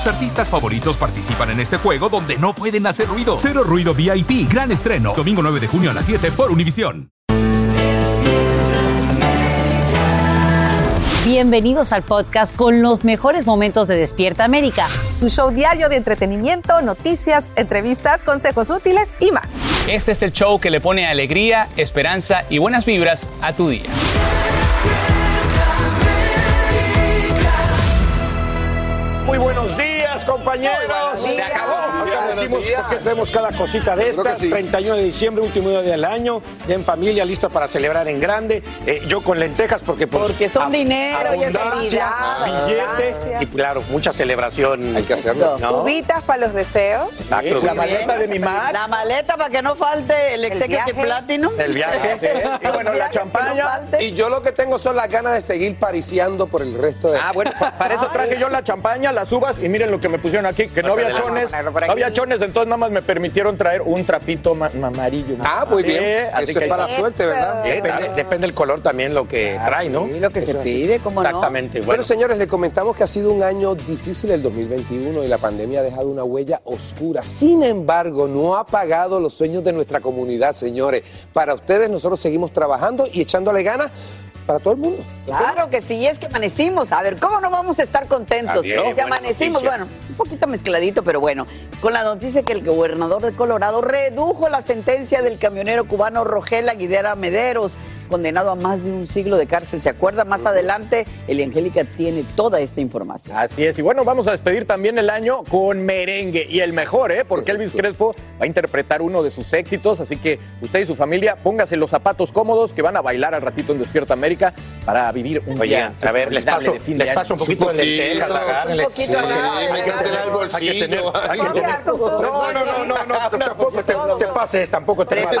Tus artistas favoritos participan en este juego donde no pueden hacer ruido. Cero Ruido VIP, gran estreno. Domingo 9 de junio a las 7 por Univisión. Bienvenidos al podcast con los mejores momentos de Despierta América. Tu show diario de entretenimiento, noticias, entrevistas, consejos útiles y más. Este es el show que le pone alegría, esperanza y buenas vibras a tu día. Muy buenos días, compañeros. Porque vemos cada cosita de estas. sí. 31 de diciembre, último día del año, ya en familia, listo para celebrar en grande. Eh, yo con lentejas porque pues, Porque son ab- dinero y es Navidad, billete y claro, mucha celebración. Hay que hacerlo. ¿no? Uvitas para los deseos. Exacto. La maleta de mi madre. La maleta para que no falte el Executive. Platinum. El viaje. Y bueno, la champaña. Y yo lo que tengo son las ganas de seguir pariciando por el resto de. Ah, bueno, pa- para eso traje yo la champaña, las uvas y miren lo que me pusieron aquí, que no Más había chones, no había aquí. Entonces nada más me permitieron traer un trapito ma- ma- amarillo. Ah, muy bien. Eh, así Eso que es para suerte, ¿verdad? Eh, depende, depende del color también lo que trae, ¿no? Sí, lo que se Eso pide, ¿cómo no? Exactamente. Bueno, señores, les comentamos que ha sido un año difícil el 2021 y la pandemia ha dejado una huella oscura. Sin embargo, no ha apagado los sueños de nuestra comunidad, señores. Para ustedes, nosotros seguimos trabajando y echándole ganas para todo el mundo. Claro que sí, es que amanecimos. A ver, ¿cómo no vamos a estar contentos? Si amanecimos, noticia. bueno, un poquito mezcladito, pero bueno, con la noticia que el gobernador de Colorado redujo la sentencia del camionero cubano Rogel Aguilera Mederos, condenado a más de un siglo de cárcel. ¿Se acuerda? Más adelante, Eliangélica tiene toda esta información. Así es, y bueno, vamos a despedir también el año con merengue, y el mejor, ¿eh? Porque Elvis Eso. Crespo va a interpretar uno de sus éxitos, así que usted y su familia póngase los zapatos cómodos que van a bailar al ratito en Despierta América para vivir un Oye, día a ver, les inolvidable paso, de fin de les paso un poquito de lentejas, agárrenle. Un poquito, Sí, agárrenle. hay que hacer hay que No, no, No, no, no, no, no, tampoco te, te pases, tampoco te pases.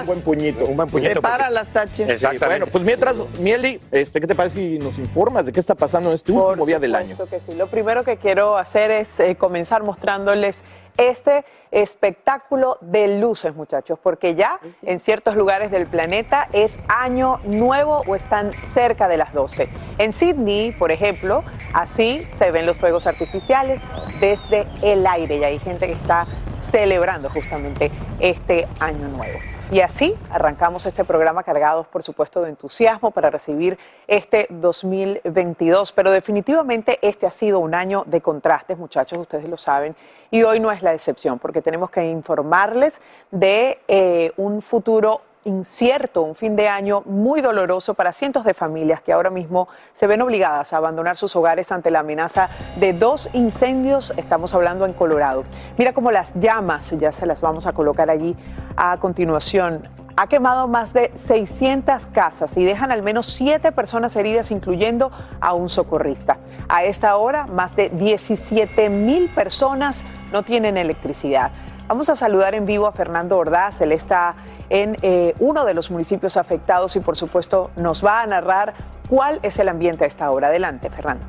Un buen puñito. Un buen puñito. porque- Prepáralas, Exactamente. Bueno, pues mientras, Mieli, este, ¿qué te parece si nos informas de qué está pasando en este último día del año? que sí. Lo primero que quiero hacer es eh, comenzar mostrándoles este espectáculo de luces, muchachos, porque ya en ciertos lugares del planeta es año nuevo o están cerca de las 12. En Sydney, por ejemplo, así se ven los fuegos artificiales desde el aire y hay gente que está celebrando justamente este año nuevo. Y así arrancamos este programa cargados, por supuesto, de entusiasmo para recibir este 2022. Pero definitivamente este ha sido un año de contrastes, muchachos, ustedes lo saben. Y hoy no es la excepción, porque tenemos que informarles de eh, un futuro incierto, un fin de año muy doloroso para cientos de familias que ahora mismo se ven obligadas a abandonar sus hogares ante la amenaza de dos incendios, estamos hablando en Colorado. Mira cómo las llamas, ya se las vamos a colocar allí a continuación, ha quemado más de 600 casas y dejan al menos siete personas heridas, incluyendo a un socorrista. A esta hora, más de 17 mil personas no tienen electricidad. Vamos a saludar en vivo a Fernando Ordaz, él está en eh, uno de los municipios afectados y por supuesto nos va a narrar cuál es el ambiente a esta hora. Adelante, Fernando.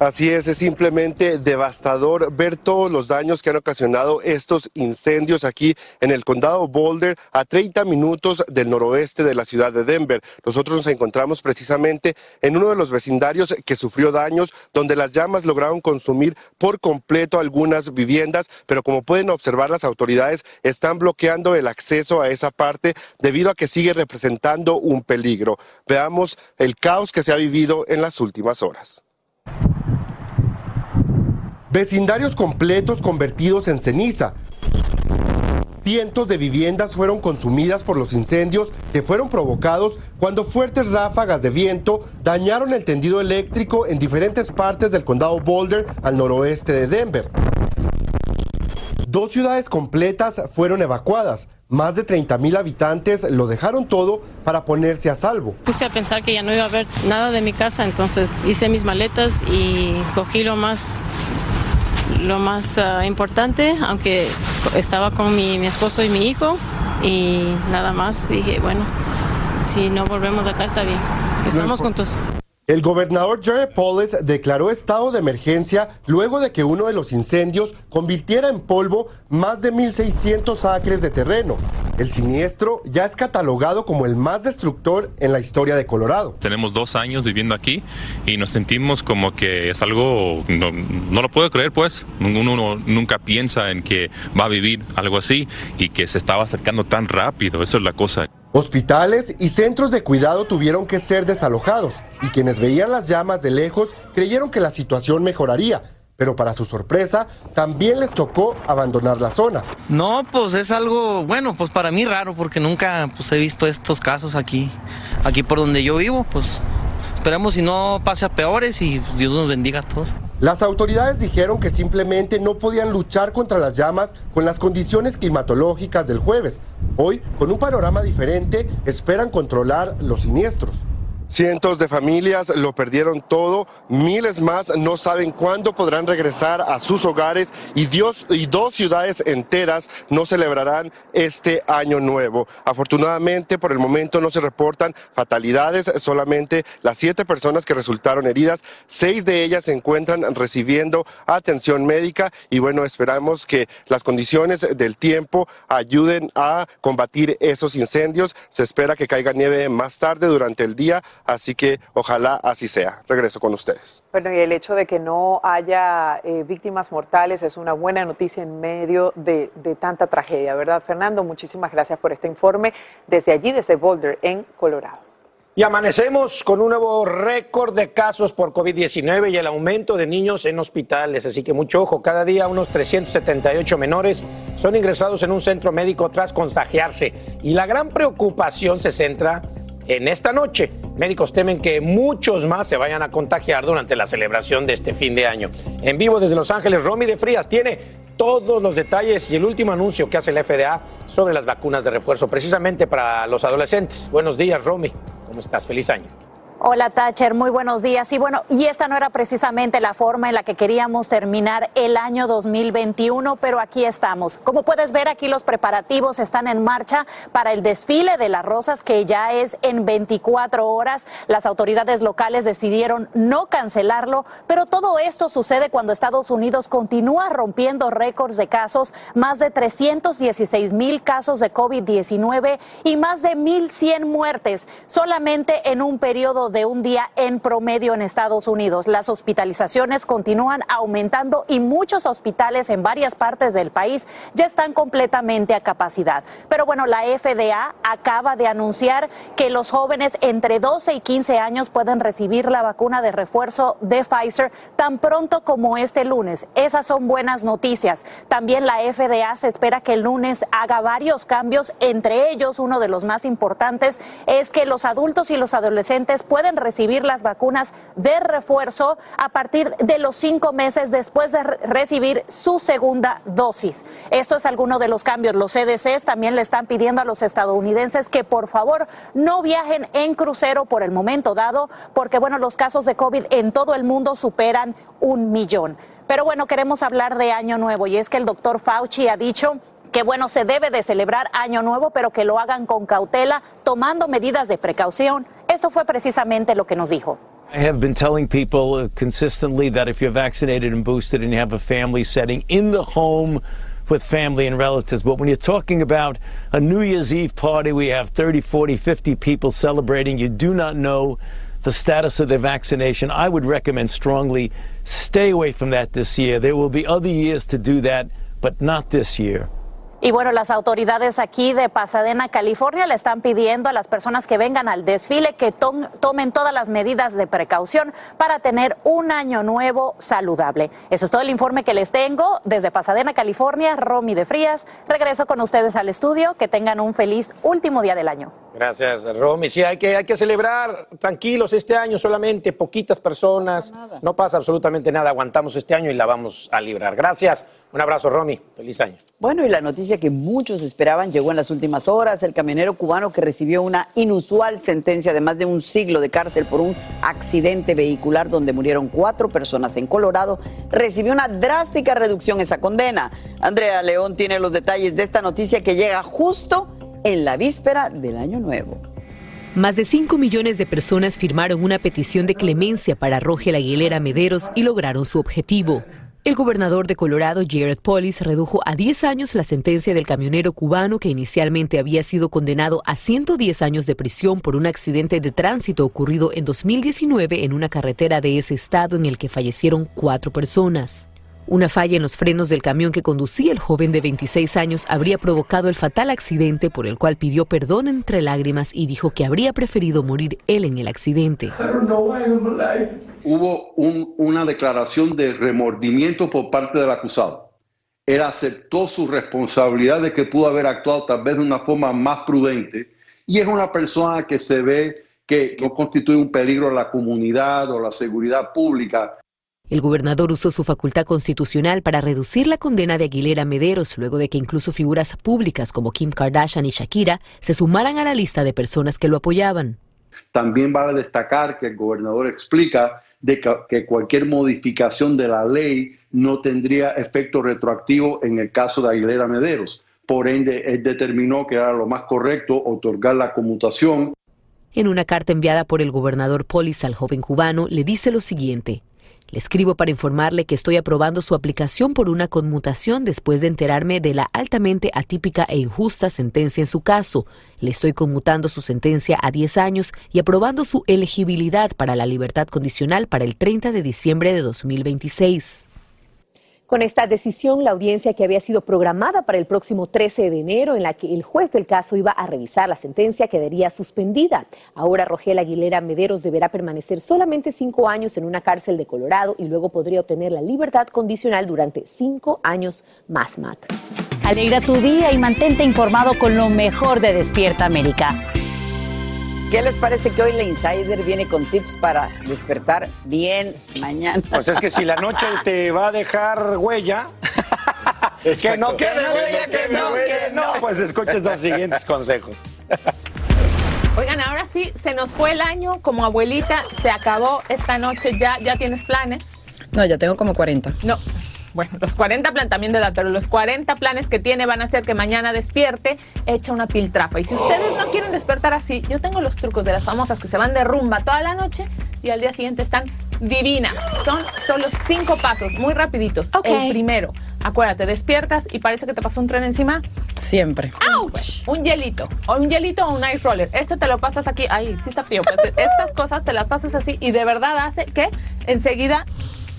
Así es, es simplemente devastador ver todos los daños que han ocasionado estos incendios aquí en el condado Boulder, a 30 minutos del noroeste de la ciudad de Denver. Nosotros nos encontramos precisamente en uno de los vecindarios que sufrió daños, donde las llamas lograron consumir por completo algunas viviendas, pero como pueden observar las autoridades están bloqueando el acceso a esa parte debido a que sigue representando un peligro. Veamos el caos que se ha vivido en las últimas horas. Vecindarios completos convertidos en ceniza. Cientos de viviendas fueron consumidas por los incendios que fueron provocados cuando fuertes ráfagas de viento dañaron el tendido eléctrico en diferentes partes del condado Boulder al noroeste de Denver. Dos ciudades completas fueron evacuadas. Más de 30 mil habitantes lo dejaron todo para ponerse a salvo. Puse a pensar que ya no iba a haber nada de mi casa, entonces hice mis maletas y cogí lo más lo más ah, importante, aunque estaba con mi, mi esposo y mi hijo y nada más. Dije, bueno, si no volvemos acá está bien, estamos juntos. El gobernador Jerry Paules declaró estado de emergencia luego de que uno de los incendios convirtiera en polvo más de 1.600 acres de terreno. El siniestro ya es catalogado como el más destructor en la historia de Colorado. Tenemos dos años viviendo aquí y nos sentimos como que es algo, no, no lo puedo creer pues, uno nunca piensa en que va a vivir algo así y que se estaba acercando tan rápido, eso es la cosa. Hospitales y centros de cuidado tuvieron que ser desalojados y quienes veían las llamas de lejos creyeron que la situación mejoraría, pero para su sorpresa también les tocó abandonar la zona. No, pues es algo, bueno, pues para mí raro porque nunca pues, he visto estos casos aquí, aquí por donde yo vivo, pues esperemos si no pase a peores y pues, Dios nos bendiga a todos. Las autoridades dijeron que simplemente no podían luchar contra las llamas con las condiciones climatológicas del jueves. Hoy, con un panorama diferente, esperan controlar los siniestros. Cientos de familias lo perdieron todo, miles más no saben cuándo podrán regresar a sus hogares y, Dios, y dos ciudades enteras no celebrarán este año nuevo. Afortunadamente, por el momento no se reportan fatalidades, solamente las siete personas que resultaron heridas, seis de ellas se encuentran recibiendo atención médica y bueno, esperamos que las condiciones del tiempo ayuden a combatir esos incendios. Se espera que caiga nieve más tarde durante el día Así que ojalá así sea. Regreso con ustedes. Bueno, y el hecho de que no haya eh, víctimas mortales es una buena noticia en medio de, de tanta tragedia, ¿verdad, Fernando? Muchísimas gracias por este informe desde allí, desde Boulder, en Colorado. Y amanecemos con un nuevo récord de casos por COVID-19 y el aumento de niños en hospitales. Así que mucho ojo, cada día unos 378 menores son ingresados en un centro médico tras contagiarse. Y la gran preocupación se centra en esta noche. Médicos temen que muchos más se vayan a contagiar durante la celebración de este fin de año. En vivo desde Los Ángeles, Romy de Frías tiene todos los detalles y el último anuncio que hace la FDA sobre las vacunas de refuerzo, precisamente para los adolescentes. Buenos días, Romy. ¿Cómo estás? Feliz año. Hola Thatcher, muy buenos días. Y bueno, y esta no era precisamente la forma en la que queríamos terminar el año 2021, pero aquí estamos. Como puedes ver, aquí los preparativos están en marcha para el desfile de las rosas que ya es en 24 horas. Las autoridades locales decidieron no cancelarlo, pero todo esto sucede cuando Estados Unidos continúa rompiendo récords de casos, más de 316 mil casos de COVID-19 y más de 1.100 muertes solamente en un periodo de un día en promedio en Estados Unidos. Las hospitalizaciones continúan aumentando y muchos hospitales en varias partes del país ya están completamente a capacidad. Pero bueno, la FDA acaba de anunciar que los jóvenes entre 12 y 15 años pueden recibir la vacuna de refuerzo de Pfizer tan pronto como este lunes. Esas son buenas noticias. También la FDA se espera que el lunes haga varios cambios, entre ellos uno de los más importantes es que los adultos y los adolescentes pueden pueden recibir las vacunas de refuerzo a partir de los cinco meses después de recibir su segunda dosis. Esto es alguno de los cambios. Los CDCs también le están pidiendo a los estadounidenses que por favor no viajen en crucero por el momento dado, porque bueno, los casos de COVID en todo el mundo superan un millón. Pero bueno, queremos hablar de Año Nuevo y es que el doctor Fauci ha dicho que bueno, se debe de celebrar Año Nuevo, pero que lo hagan con cautela, tomando medidas de precaución. Eso fue precisamente lo que nos dijo. I have been telling people consistently that if you're vaccinated and boosted and you have a family setting in the home with family and relatives, but when you're talking about a New Year's Eve party, we have 30, 40, 50 people celebrating, you do not know the status of their vaccination. I would recommend strongly stay away from that this year. There will be other years to do that, but not this year. Y bueno, las autoridades aquí de Pasadena, California, le están pidiendo a las personas que vengan al desfile que tomen todas las medidas de precaución para tener un año nuevo saludable. Eso es todo el informe que les tengo desde Pasadena, California. Romy de Frías, regreso con ustedes al estudio. Que tengan un feliz último día del año. Gracias, Romy. Sí, hay que, hay que celebrar tranquilos este año solamente, poquitas personas. No pasa absolutamente nada. Aguantamos este año y la vamos a librar. Gracias. Un abrazo, Romy. Feliz año. Bueno, y la noticia que muchos esperaban llegó en las últimas horas. El camionero cubano que recibió una inusual sentencia de más de un siglo de cárcel por un accidente vehicular donde murieron cuatro personas en Colorado recibió una drástica reducción esa condena. Andrea León tiene los detalles de esta noticia que llega justo en la víspera del Año Nuevo. Más de 5 millones de personas firmaron una petición de clemencia para Rogel Aguilera Mederos y lograron su objetivo. El gobernador de Colorado, Jared Polis, redujo a 10 años la sentencia del camionero cubano que inicialmente había sido condenado a 110 años de prisión por un accidente de tránsito ocurrido en 2019 en una carretera de ese estado en el que fallecieron cuatro personas. Una falla en los frenos del camión que conducía el joven de 26 años habría provocado el fatal accidente por el cual pidió perdón entre lágrimas y dijo que habría preferido morir él en el accidente. Hubo una declaración de remordimiento por parte del acusado. Él aceptó su responsabilidad de que pudo haber actuado tal vez de una forma más prudente y es una persona que se ve que no constituye un peligro a la comunidad o la seguridad pública el gobernador usó su facultad constitucional para reducir la condena de Aguilera Mederos luego de que incluso figuras públicas como Kim Kardashian y Shakira se sumaran a la lista de personas que lo apoyaban. También vale destacar que el gobernador explica de que cualquier modificación de la ley no tendría efecto retroactivo en el caso de Aguilera Mederos. Por ende, él determinó que era lo más correcto otorgar la conmutación. En una carta enviada por el gobernador Polis al joven cubano, le dice lo siguiente. Le escribo para informarle que estoy aprobando su aplicación por una conmutación después de enterarme de la altamente atípica e injusta sentencia en su caso. Le estoy conmutando su sentencia a 10 años y aprobando su elegibilidad para la libertad condicional para el 30 de diciembre de 2026. Con esta decisión, la audiencia que había sido programada para el próximo 13 de enero, en la que el juez del caso iba a revisar la sentencia, quedaría suspendida. Ahora Rogel Aguilera Mederos deberá permanecer solamente cinco años en una cárcel de Colorado y luego podría obtener la libertad condicional durante cinco años más, Matt. Alegra tu día y mantente informado con lo mejor de Despierta América. ¿Qué les parece que hoy la Insider viene con tips para despertar bien mañana? Pues es que si la noche te va a dejar huella, es que no quede huella, que no, que no. Pues escuches los siguientes consejos. Oigan, ahora sí, se nos fue el año como abuelita, se acabó esta noche ya, ¿ya tienes planes? No, ya tengo como 40. No, bueno, los 40 planes también de edad, pero los 40 planes que tiene van a hacer que mañana despierte, echa una piltrafa. Y si ustedes no quieren despertar así, yo tengo los trucos de las famosas que se van de rumba toda la noche y al día siguiente están divinas. Son solo cinco pasos, muy rapiditos. El primero, acuérdate, despiertas y parece que te pasó un tren encima. Siempre. ¡Auch! un hielito, o un hielito o un ice roller. Este te lo pasas aquí, ahí, sí está frío. Pues, estas cosas te las pasas así y de verdad hace que enseguida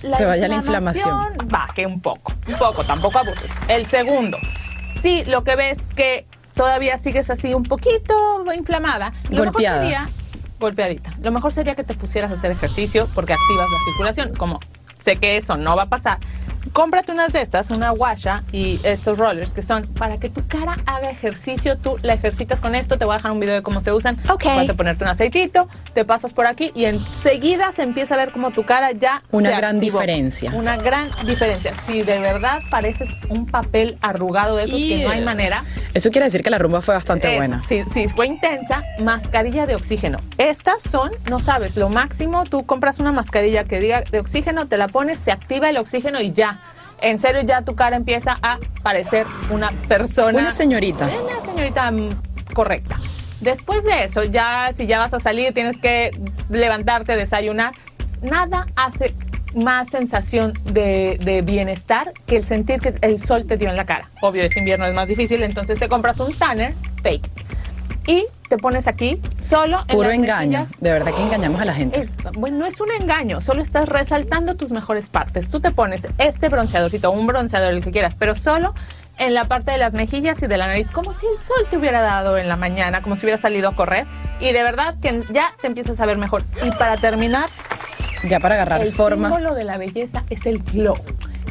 se vaya la inflamación. Baje un poco, un poco, tampoco abuses. El segundo, si lo que ves que todavía sigues así un poquito inflamada, lo golpeada. Mejor sería, golpeadita. Lo mejor sería que te pusieras a hacer ejercicio porque activas la circulación. Como sé que eso no va a pasar, cómprate unas de estas, una guasha y estos rollers que son para que tu cara haga ejercicio. Tú la ejercitas con esto. Te voy a dejar un video de cómo se usan. Ok. Vas a ponerte un aceitito, te pasas por aquí y enseguida se empieza a ver como tu cara ya. Una gran diferencia. Una gran diferencia. Si de verdad pareces un papel arrugado de esos que no hay manera. Eso quiere decir que la rumba fue bastante buena. Sí, sí, fue intensa. Mascarilla de oxígeno. Estas son, no sabes, lo máximo. Tú compras una mascarilla que diga de oxígeno, te la pones, se activa el oxígeno y ya en serio ya tu cara empieza a parecer una persona. Una señorita. Una señorita mm, correcta. Después de eso, ya si ya vas a salir, tienes que levantarte, desayunar. Nada hace más sensación de, de, bienestar que el sentir que el sol te dio en la cara. Obvio, es invierno, es más difícil, entonces te compras un tanner fake y te pones aquí solo. Puro engaño. De verdad que engañamos a la gente. bueno, no es un engaño, solo estás resaltando tus mejores partes. Tú te pones este bronceadorcito, un bronceador, el que quieras, pero solo en la parte de las mejillas y de la nariz, como si el sol te hubiera dado en la mañana, como si hubiera salido a correr. Y de verdad que ya te empiezas a ver mejor. Y para terminar, Ya para agarrar el forma. símbolo de la belleza es el glow.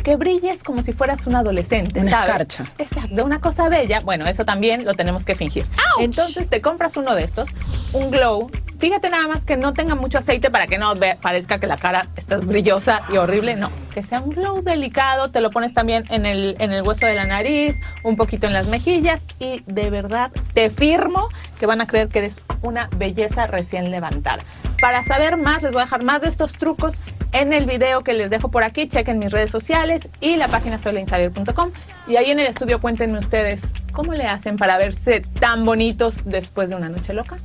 Que brilles como si fueras un adolescente, Una ¿sabes? escarcha. Exacto, una cosa bella. Bueno, eso también lo tenemos que fingir. Entonces te compras uno de estos, un glow. Fíjate nada más que no tenga mucho aceite para que no ve- parezca que la cara está brillosa y horrible. No, que sea un glow delicado. Te lo pones también en el, en el hueso de la nariz, un poquito en las mejillas y de verdad te firmo que van a creer que eres una belleza recién levantada. Para saber más, les voy a dejar más de estos trucos en el video que les dejo por aquí. Chequen mis redes sociales y la página soylainsider.com. Y ahí en el estudio cuéntenme ustedes cómo le hacen para verse tan bonitos después de una noche loca.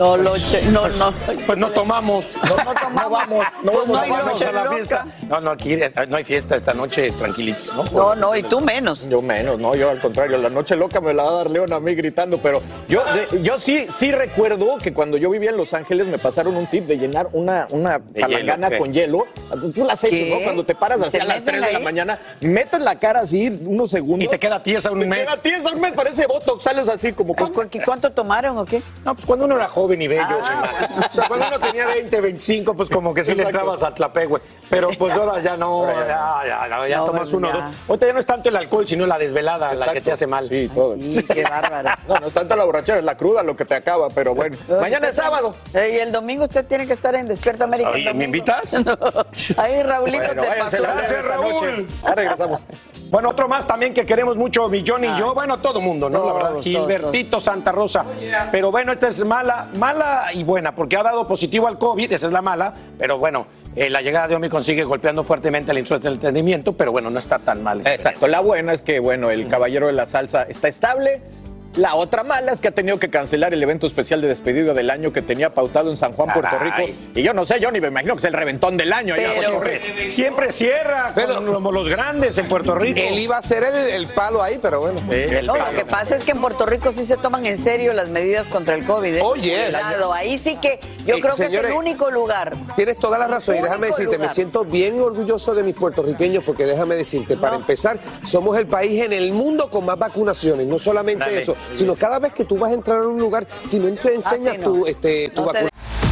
No lo no, no. Pues no tomamos. No, tomamos. vamos, no Pues vamos no la noche a la fiesta. No, no, aquí eh, no hay fiesta esta noche, tranquilitos, ¿no? No, no, y tú menos. Yo menos, no, yo al contrario, la noche loca me la va a dar León a mí gritando, pero yo, de- yo sí, sí recuerdo que cuando yo vivía en Los Ángeles me pasaron un tip de llenar una, una palangana con hielo. Tú la has hecho, ¿Qué? ¿no? Cuando te paras ¿Y así a las meten 3 de la mañana, metes la cara así unos segundos. Y te queda tiesa un te mes. queda tiesa un mes, parece botox, sales así como... Pues, ¿cu- ¿Cuánto tomaron o qué? No, pues cuando uno era joven y bello, Ah. sin más. O sea, cuando uno tenía 20, 25, pues como que sí le entrabas a tlapé, güey. Pero pues ahora ya no, Ahora ya, ya, ya, ya No, tomas uno o dos. Ahorita ya no es tanto el alcohol, sino la desvelada la que te hace mal. Sí, todo. Sí, qué bárbaro. No, no es tanto la borrachera, es la cruda lo que te acaba, pero bueno. Mañana es sábado. Y el domingo usted tiene que estar en Despierta América. Oye, ¿me invitas? Ahí Raulito Bueno, te pasó. Gracias, Raúl. Ya regresamos. Bueno, otro más también que queremos mucho, mi John y yo, bueno, todo mundo, ¿no? la verdad, Todos, Gilbertito Santa Rosa. Pero bueno, esta es mala, mala y buena, porque ha dado positivo al COVID, esa es la mala, pero bueno, eh, la llegada de Omicron sigue golpeando fuertemente del entretenimiento, pero bueno, no está tan mal. Exacto. La buena es que, bueno, el caballero de la salsa está estable. La otra mala es que ha tenido que cancelar el evento especial de despedida del año que tenía pautado en San Juan, Puerto Caray. Rico. Y yo no sé, yo ni me imagino que es el reventón del año. allá Pero- Siempre, siempre cierra Pero- con los, los grandes en Puerto Rico. Él iba a ser el, el palo ahí, pero bueno. El No, lo que pasa es que en Puerto Rico sí se toman en serio las medidas contra el COVID. ¿eh? Oh, yes. Ahí sí que yo Eh, creo que es señores, el único lugar. Tienes toda la razón y déjame decirte, me siento bien orgulloso de mis puertorriqueños porque déjame decirte, para empezar, somos el país en el mundo con más vacunaciones, no solamente Dale. eso, sino cada vez que tú vas a entrar a un lugar, si no te enseñas Ah, sí, no. tu, este, tu No vacuna.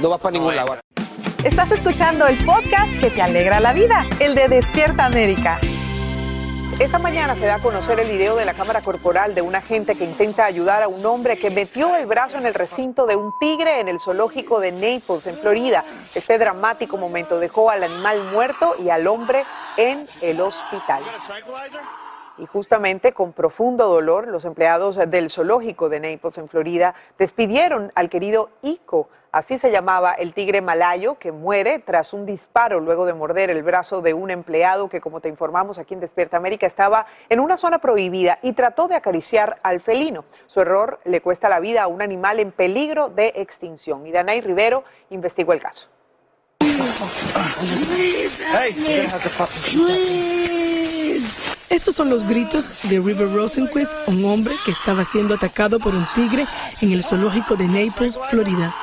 No vas para ningún lado. Estás escuchando el podcast que te alegra la vida, el de Despierta América. Esta mañana se da a conocer el video de la cámara corporal de un agente que intenta ayudar a un hombre que metió el brazo en el recinto de un tigre en el zoológico de Naples, en Florida. Este dramático momento dejó al animal muerto y al hombre en el hospital. Y justamente con profundo dolor, los empleados del zoológico de Naples, en Florida, despidieron al querido Ico. Así se llamaba el tigre malayo que muere tras un disparo luego de morder el brazo de un empleado que, como te informamos aquí en Despierta América, estaba en una zona prohibida y trató de acariciar al felino. Su error le cuesta la vida a un animal en peligro de extinción. Y Danay Rivero investigó el caso. Estos son los gritos de River Rosenquist, un hombre que estaba siendo atacado por un tigre en el zoológico de Naples, Florida.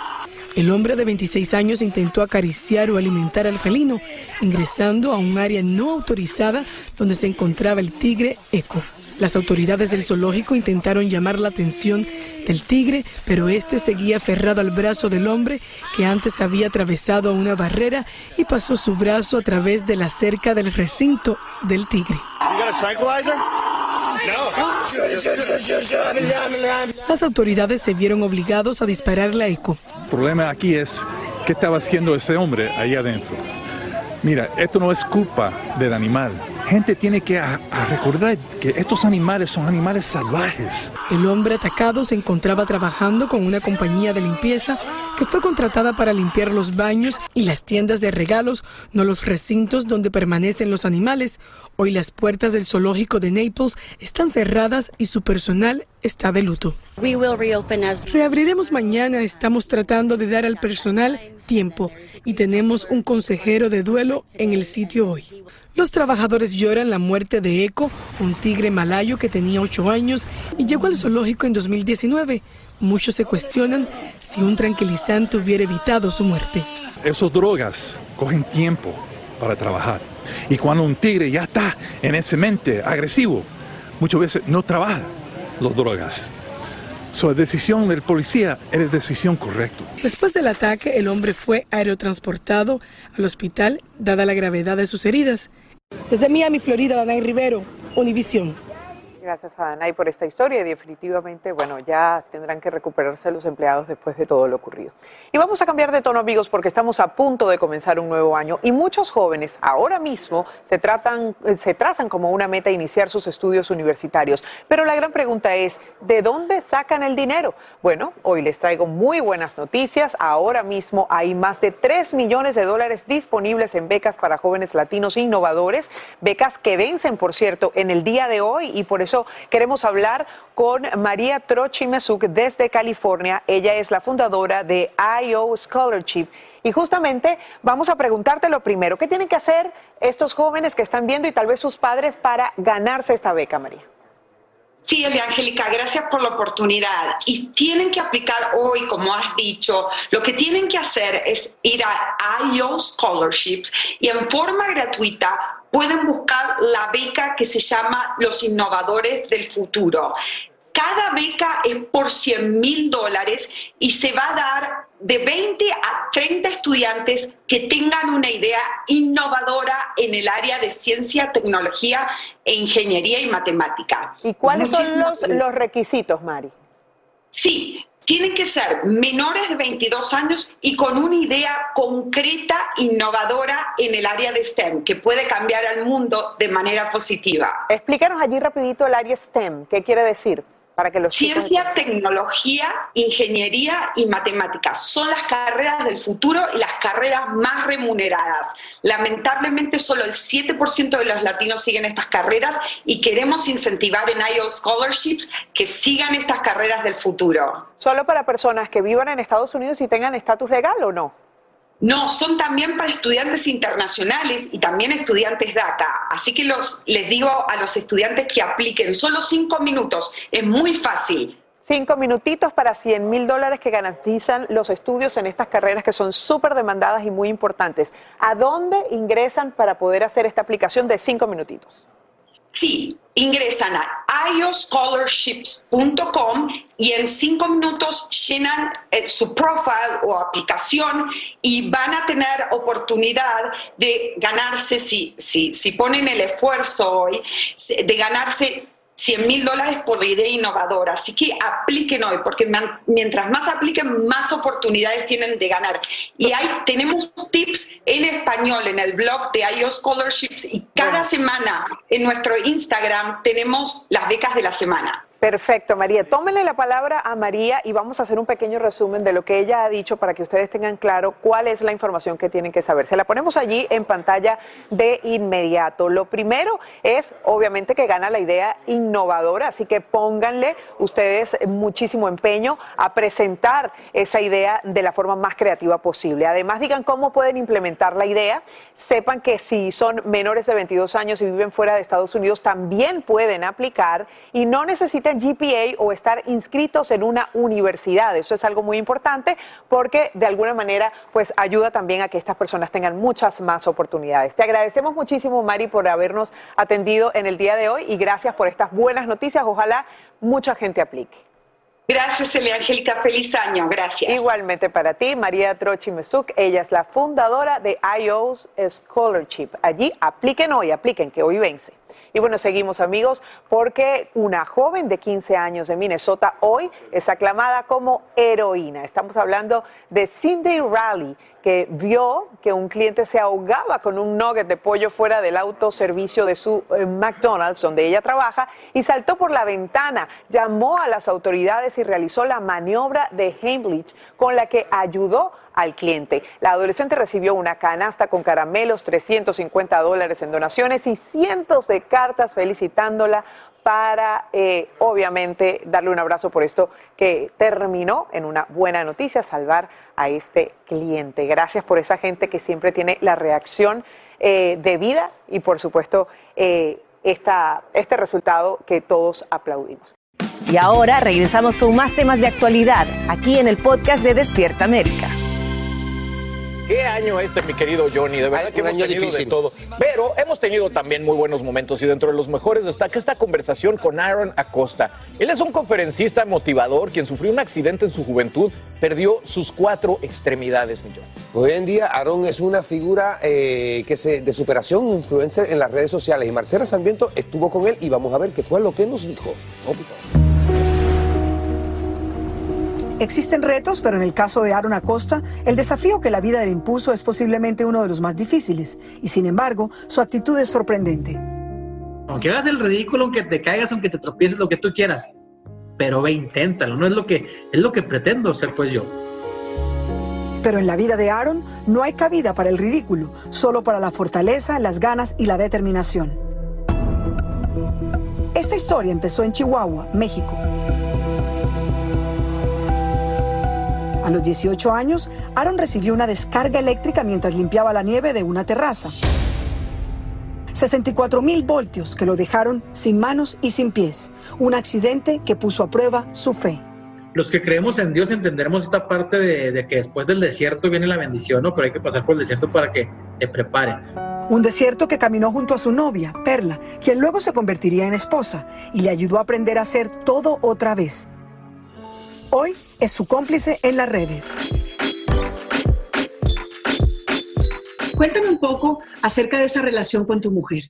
El hombre de 26 años intentó acariciar o alimentar al felino, ingresando a un área no autorizada donde se encontraba el tigre Eco. Las autoridades del zoológico intentaron llamar la atención del tigre, pero este seguía aferrado al brazo del hombre que antes había atravesado una barrera y pasó su brazo a través de la cerca del recinto del tigre. Las autoridades se vieron obligados a dispararle a Eco. El problema aquí es qué estaba haciendo ese hombre ahí adentro. Mira, esto no es culpa del animal, gente tiene que a- a recordar que estos animales son animales salvajes. El hombre atacado se encontraba trabajando con una compañía de limpieza que fue contratada para limpiar los baños y las tiendas de regalos, no los recintos donde permanecen los animales. Hoy las puertas del zoológico de Naples están cerradas y su personal está de luto. Reabriremos mañana, estamos tratando de dar al personal tiempo y tenemos un consejero de duelo en el sitio hoy. Los trabajadores lloran la muerte de Eco, un tigre malayo que tenía 8 años y llegó al zoológico en 2019. Muchos se cuestionan si un tranquilizante hubiera evitado su muerte. Esas drogas cogen tiempo para trabajar. Y cuando un tigre ya está en ese mente agresivo, muchas veces no trabaja las drogas. So, la decisión del policía era decisión correcta. Después del ataque, el hombre fue aerotransportado al hospital dada la gravedad de sus heridas. Desde Miami, Florida, Danay Rivero, Univisión. Gracias a Danay por esta historia y definitivamente, bueno, ya tendrán que recuperarse los empleados después de todo lo ocurrido. Y vamos a cambiar de tono, amigos, porque estamos a punto de comenzar un nuevo año y muchos jóvenes ahora mismo se, tratan, eh, se trazan como una meta iniciar sus estudios universitarios. Pero la gran pregunta es, ¿de dónde sacan el dinero? Bueno, hoy les traigo muy buenas noticias. Ahora mismo hay más de 3 millones de dólares disponibles en becas para jóvenes latinos innovadores, becas que vencen, por cierto, en el día de hoy y por eso queremos hablar con María Trochi Mesuk desde California. Ella es la fundadora de IO Scholarship. Y justamente vamos a preguntarte lo primero, ¿qué tienen que hacer estos jóvenes que están viendo y tal vez sus padres para ganarse esta beca, María? Sí, Elia Angélica, gracias por la oportunidad. Y tienen que aplicar hoy, como has dicho, lo que tienen que hacer es ir a IO Scholarships y en forma gratuita pueden buscar la beca que se llama Los Innovadores del Futuro. Cada beca es por 100 mil dólares y se va a dar de 20 a 30 estudiantes que tengan una idea innovadora en el área de ciencia, tecnología e ingeniería y matemática. ¿Y cuáles son los, los requisitos, Mari? Sí, tienen que ser menores de 22 años y con una idea concreta, innovadora en el área de STEM, que puede cambiar al mundo de manera positiva. Explícanos allí rapidito el área STEM, ¿qué quiere decir? Para que los chicos Ciencia, tecnología, ingeniería y matemáticas son las carreras del futuro y las carreras más remuneradas. Lamentablemente solo el 7% de los latinos siguen estas carreras y queremos incentivar en IO Scholarships que sigan estas carreras del futuro. ¿Solo para personas que vivan en Estados Unidos y tengan estatus legal o no? No, son también para estudiantes internacionales y también estudiantes DACA. Así que los, les digo a los estudiantes que apliquen solo cinco minutos. Es muy fácil. Cinco minutitos para 100 mil dólares que garantizan los estudios en estas carreras que son súper demandadas y muy importantes. ¿A dónde ingresan para poder hacer esta aplicación de cinco minutitos? Sí, ingresan a ioscholarships.com y en cinco minutos llenan eh, su profile o aplicación y van a tener oportunidad de ganarse, si, si, si ponen el esfuerzo hoy, de ganarse 100 mil dólares por idea innovadora. Así que apliquen hoy, porque mientras más apliquen, más oportunidades tienen de ganar. Y ahí tenemos tips en español en el blog de IO Scholarships y cada semana en nuestro Instagram tenemos las becas de la semana. Perfecto, María. Tómenle la palabra a María y vamos a hacer un pequeño resumen de lo que ella ha dicho para que ustedes tengan claro cuál es la información que tienen que saber. Se la ponemos allí en pantalla de inmediato. Lo primero es, obviamente, que gana la idea innovadora, así que pónganle ustedes muchísimo empeño a presentar esa idea de la forma más creativa posible. Además, digan cómo pueden implementar la idea. Sepan que si son menores de 22 años y viven fuera de Estados Unidos, también pueden aplicar y no necesitan GPA o estar inscritos en una universidad. Eso es algo muy importante porque de alguna manera pues ayuda también a que estas personas tengan muchas más oportunidades. Te agradecemos muchísimo, Mari, por habernos atendido en el día de hoy y gracias por estas buenas noticias. Ojalá mucha gente aplique. Gracias, Elia Angélica. Feliz año. Gracias. Igualmente para ti, María Trochi Mesuk. Ella es la fundadora de IO's Scholarship. Allí apliquen hoy, apliquen, que hoy vence. Y bueno, seguimos amigos porque una joven de 15 años de Minnesota hoy es aclamada como heroína. Estamos hablando de Cindy Raleigh, que vio que un cliente se ahogaba con un nugget de pollo fuera del autoservicio de su eh, McDonald's, donde ella trabaja, y saltó por la ventana, llamó a las autoridades y realizó la maniobra de Heimlich, con la que ayudó al cliente. La adolescente recibió una canasta con caramelos, 350 dólares en donaciones y cientos de cartas felicitándola para, eh, obviamente, darle un abrazo por esto que terminó en una buena noticia, salvar a este cliente. Gracias por esa gente que siempre tiene la reacción eh, de vida y, por supuesto, eh, esta, este resultado que todos aplaudimos. Y ahora regresamos con más temas de actualidad aquí en el podcast de Despierta América. Qué año este, mi querido Johnny. De verdad que hemos tenido de todo. Pero hemos tenido también muy buenos momentos y dentro de los mejores destaca esta conversación con Aaron Acosta. Él es un conferencista motivador quien sufrió un accidente en su juventud, perdió sus cuatro extremidades, mi Johnny. Hoy en día Aaron es una figura eh, que se, de superación influencer en las redes sociales y Marcela Sarmiento estuvo con él y vamos a ver qué fue lo que nos dijo. Existen retos, pero en el caso de Aaron Acosta, el desafío que la vida le impuso es posiblemente uno de los más difíciles, y sin embargo, su actitud es sorprendente. Aunque hagas el ridículo, aunque te caigas, aunque te tropieces, lo que tú quieras, pero ve, inténtalo, no es lo que, es lo que pretendo ser pues yo. Pero en la vida de Aaron no hay cabida para el ridículo, solo para la fortaleza, las ganas y la determinación. Esta historia empezó en Chihuahua, México. A los 18 años, Aaron recibió una descarga eléctrica mientras limpiaba la nieve de una terraza. 64 mil voltios que lo dejaron sin manos y sin pies. Un accidente que puso a prueba su fe. Los que creemos en Dios entenderemos esta parte de, que después del desierto viene la bendición, ¿no? Pero hay que pasar por el desierto para que te prepare. Un desierto que caminó junto a su novia, Perla, quien luego se convertiría en esposa y le ayudó a aprender a hacer todo otra vez. Hoy es su cómplice en las redes. Cuéntame un poco acerca de esa relación con tu mujer.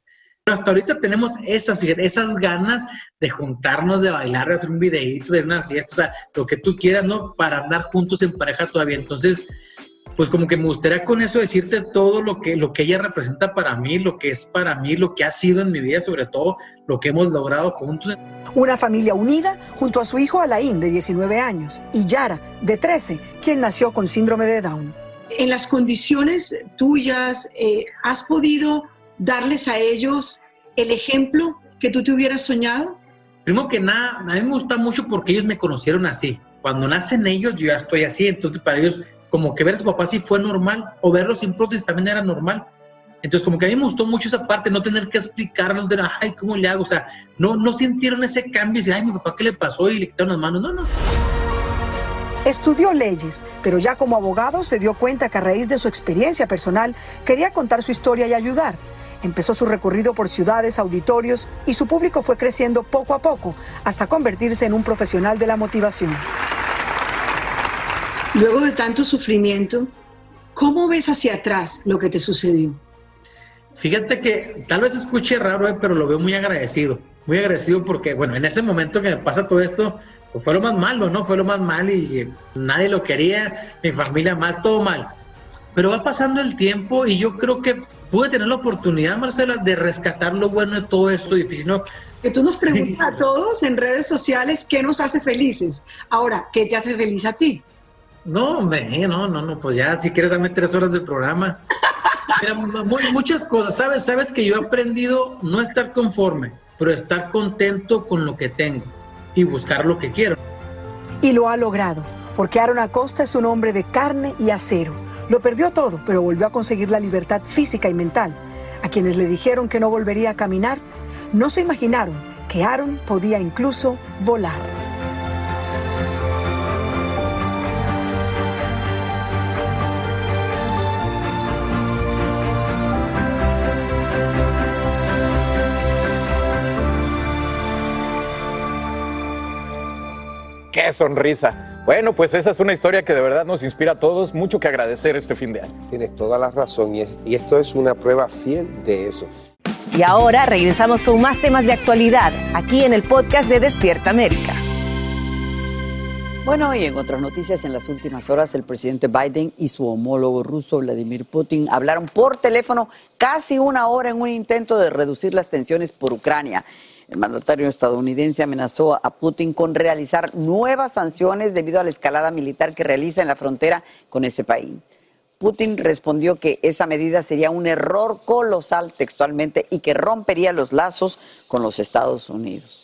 Hasta ahorita tenemos esas, esas ganas de juntarnos, de bailar, de hacer un videíto, de una fiesta, o sea, lo que tú quieras, ¿no? Para andar juntos en pareja todavía. Entonces, pues como que me gustaría con eso decirte todo lo que, lo que ella representa para mí, lo que es para mí, lo que ha sido en mi vida, sobre todo lo que hemos logrado juntos. Una familia unida junto a su hijo Alain, de 19 años, y Yara, de 13, quien nació con síndrome de Down. En las condiciones tuyas, eh, ¿has podido darles a ellos el ejemplo que tú te hubieras soñado? Primero que nada, a mí me gusta mucho porque ellos me conocieron así. Cuando nacen ellos, yo ya estoy así, entonces para ellos como que ver a su papá sí fue normal, o verlo sin prótesis también era normal. Entonces, como que a mí me gustó mucho esa parte, no tener que explicarnos de, ay, ¿cómo le hago? O sea, no, no sintieron ese cambio y decir, ay, mi papá, ¿qué le pasó? Y le quitaron las manos. No, no. Estudió leyes, pero ya como abogado se dio cuenta que a raíz de su experiencia personal quería contar su historia y ayudar. Empezó su recorrido por ciudades, auditorios y su público fue creciendo poco a poco hasta convertirse en un profesional de la motivación. Luego de tanto sufrimiento, ¿cómo ves hacia atrás lo que te sucedió? Fíjate que tal vez escuche raro, eh, pero lo veo muy agradecido. Muy agradecido porque, bueno, en ese momento que me pasa todo esto, pues fue lo más malo, ¿no? Fue lo más mal y nadie lo quería, mi familia mal, todo mal. Pero va pasando el tiempo y yo creo que pude tener la oportunidad, Marcela, de rescatar lo bueno de todo esto difícil, ¿no? Que tú nos preguntas a todos en redes sociales qué nos hace felices. Ahora, ¿qué te hace feliz a ti? No, hombre, no, no, no, pues ya, si quieres dame tres horas del programa. muchas cosas, ¿sabes? Sabes que yo he aprendido no estar conforme, pero estar contento con lo que tengo y buscar lo que quiero. Y lo ha logrado, porque Aaron Acosta es un hombre de carne y acero. Lo perdió todo, pero volvió a conseguir la libertad física y mental. A quienes le dijeron que no volvería a caminar, no se imaginaron que Aaron podía incluso volar. ¡Qué sonrisa! Bueno, pues esa es una historia que de verdad nos inspira a todos. Mucho que agradecer este fin de año. Tienes toda la razón y, y esto es una prueba fiel de eso. Y ahora regresamos con más temas de actualidad aquí en el podcast de Despierta América. Bueno, y en otras noticias, en las últimas horas, el presidente Biden y su homólogo ruso, Vladimir Putin, hablaron por teléfono casi una hora en un intento de reducir las tensiones por Ucrania. El mandatario estadounidense amenazó a Putin con realizar nuevas sanciones debido a la escalada militar que realiza en la frontera con ese país. Putin respondió que esa medida sería un error colosal textualmente y que rompería los lazos con los Estados Unidos.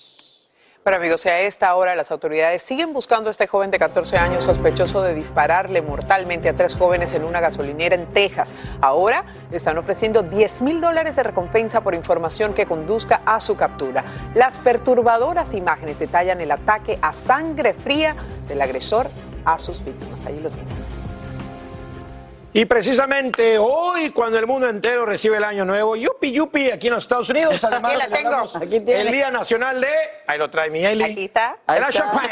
Pero amigos, a esta hora las autoridades siguen buscando a este joven de 14 años sospechoso de dispararle mortalmente a tres jóvenes en una gasolinera en Texas. Ahora están ofreciendo 10 mil dólares de recompensa por información que conduzca a su captura. Las perturbadoras imágenes detallan el ataque a sangre fría del agresor a sus víctimas. Allí lo tienen. Y precisamente hoy, cuando el mundo entero recibe el año nuevo, yupi yupi, aquí en los Estados Unidos, además Aquí la tengo. Aquí el. Día Nacional de, ahí lo trae mi Eli, Aquí está. de la champagne,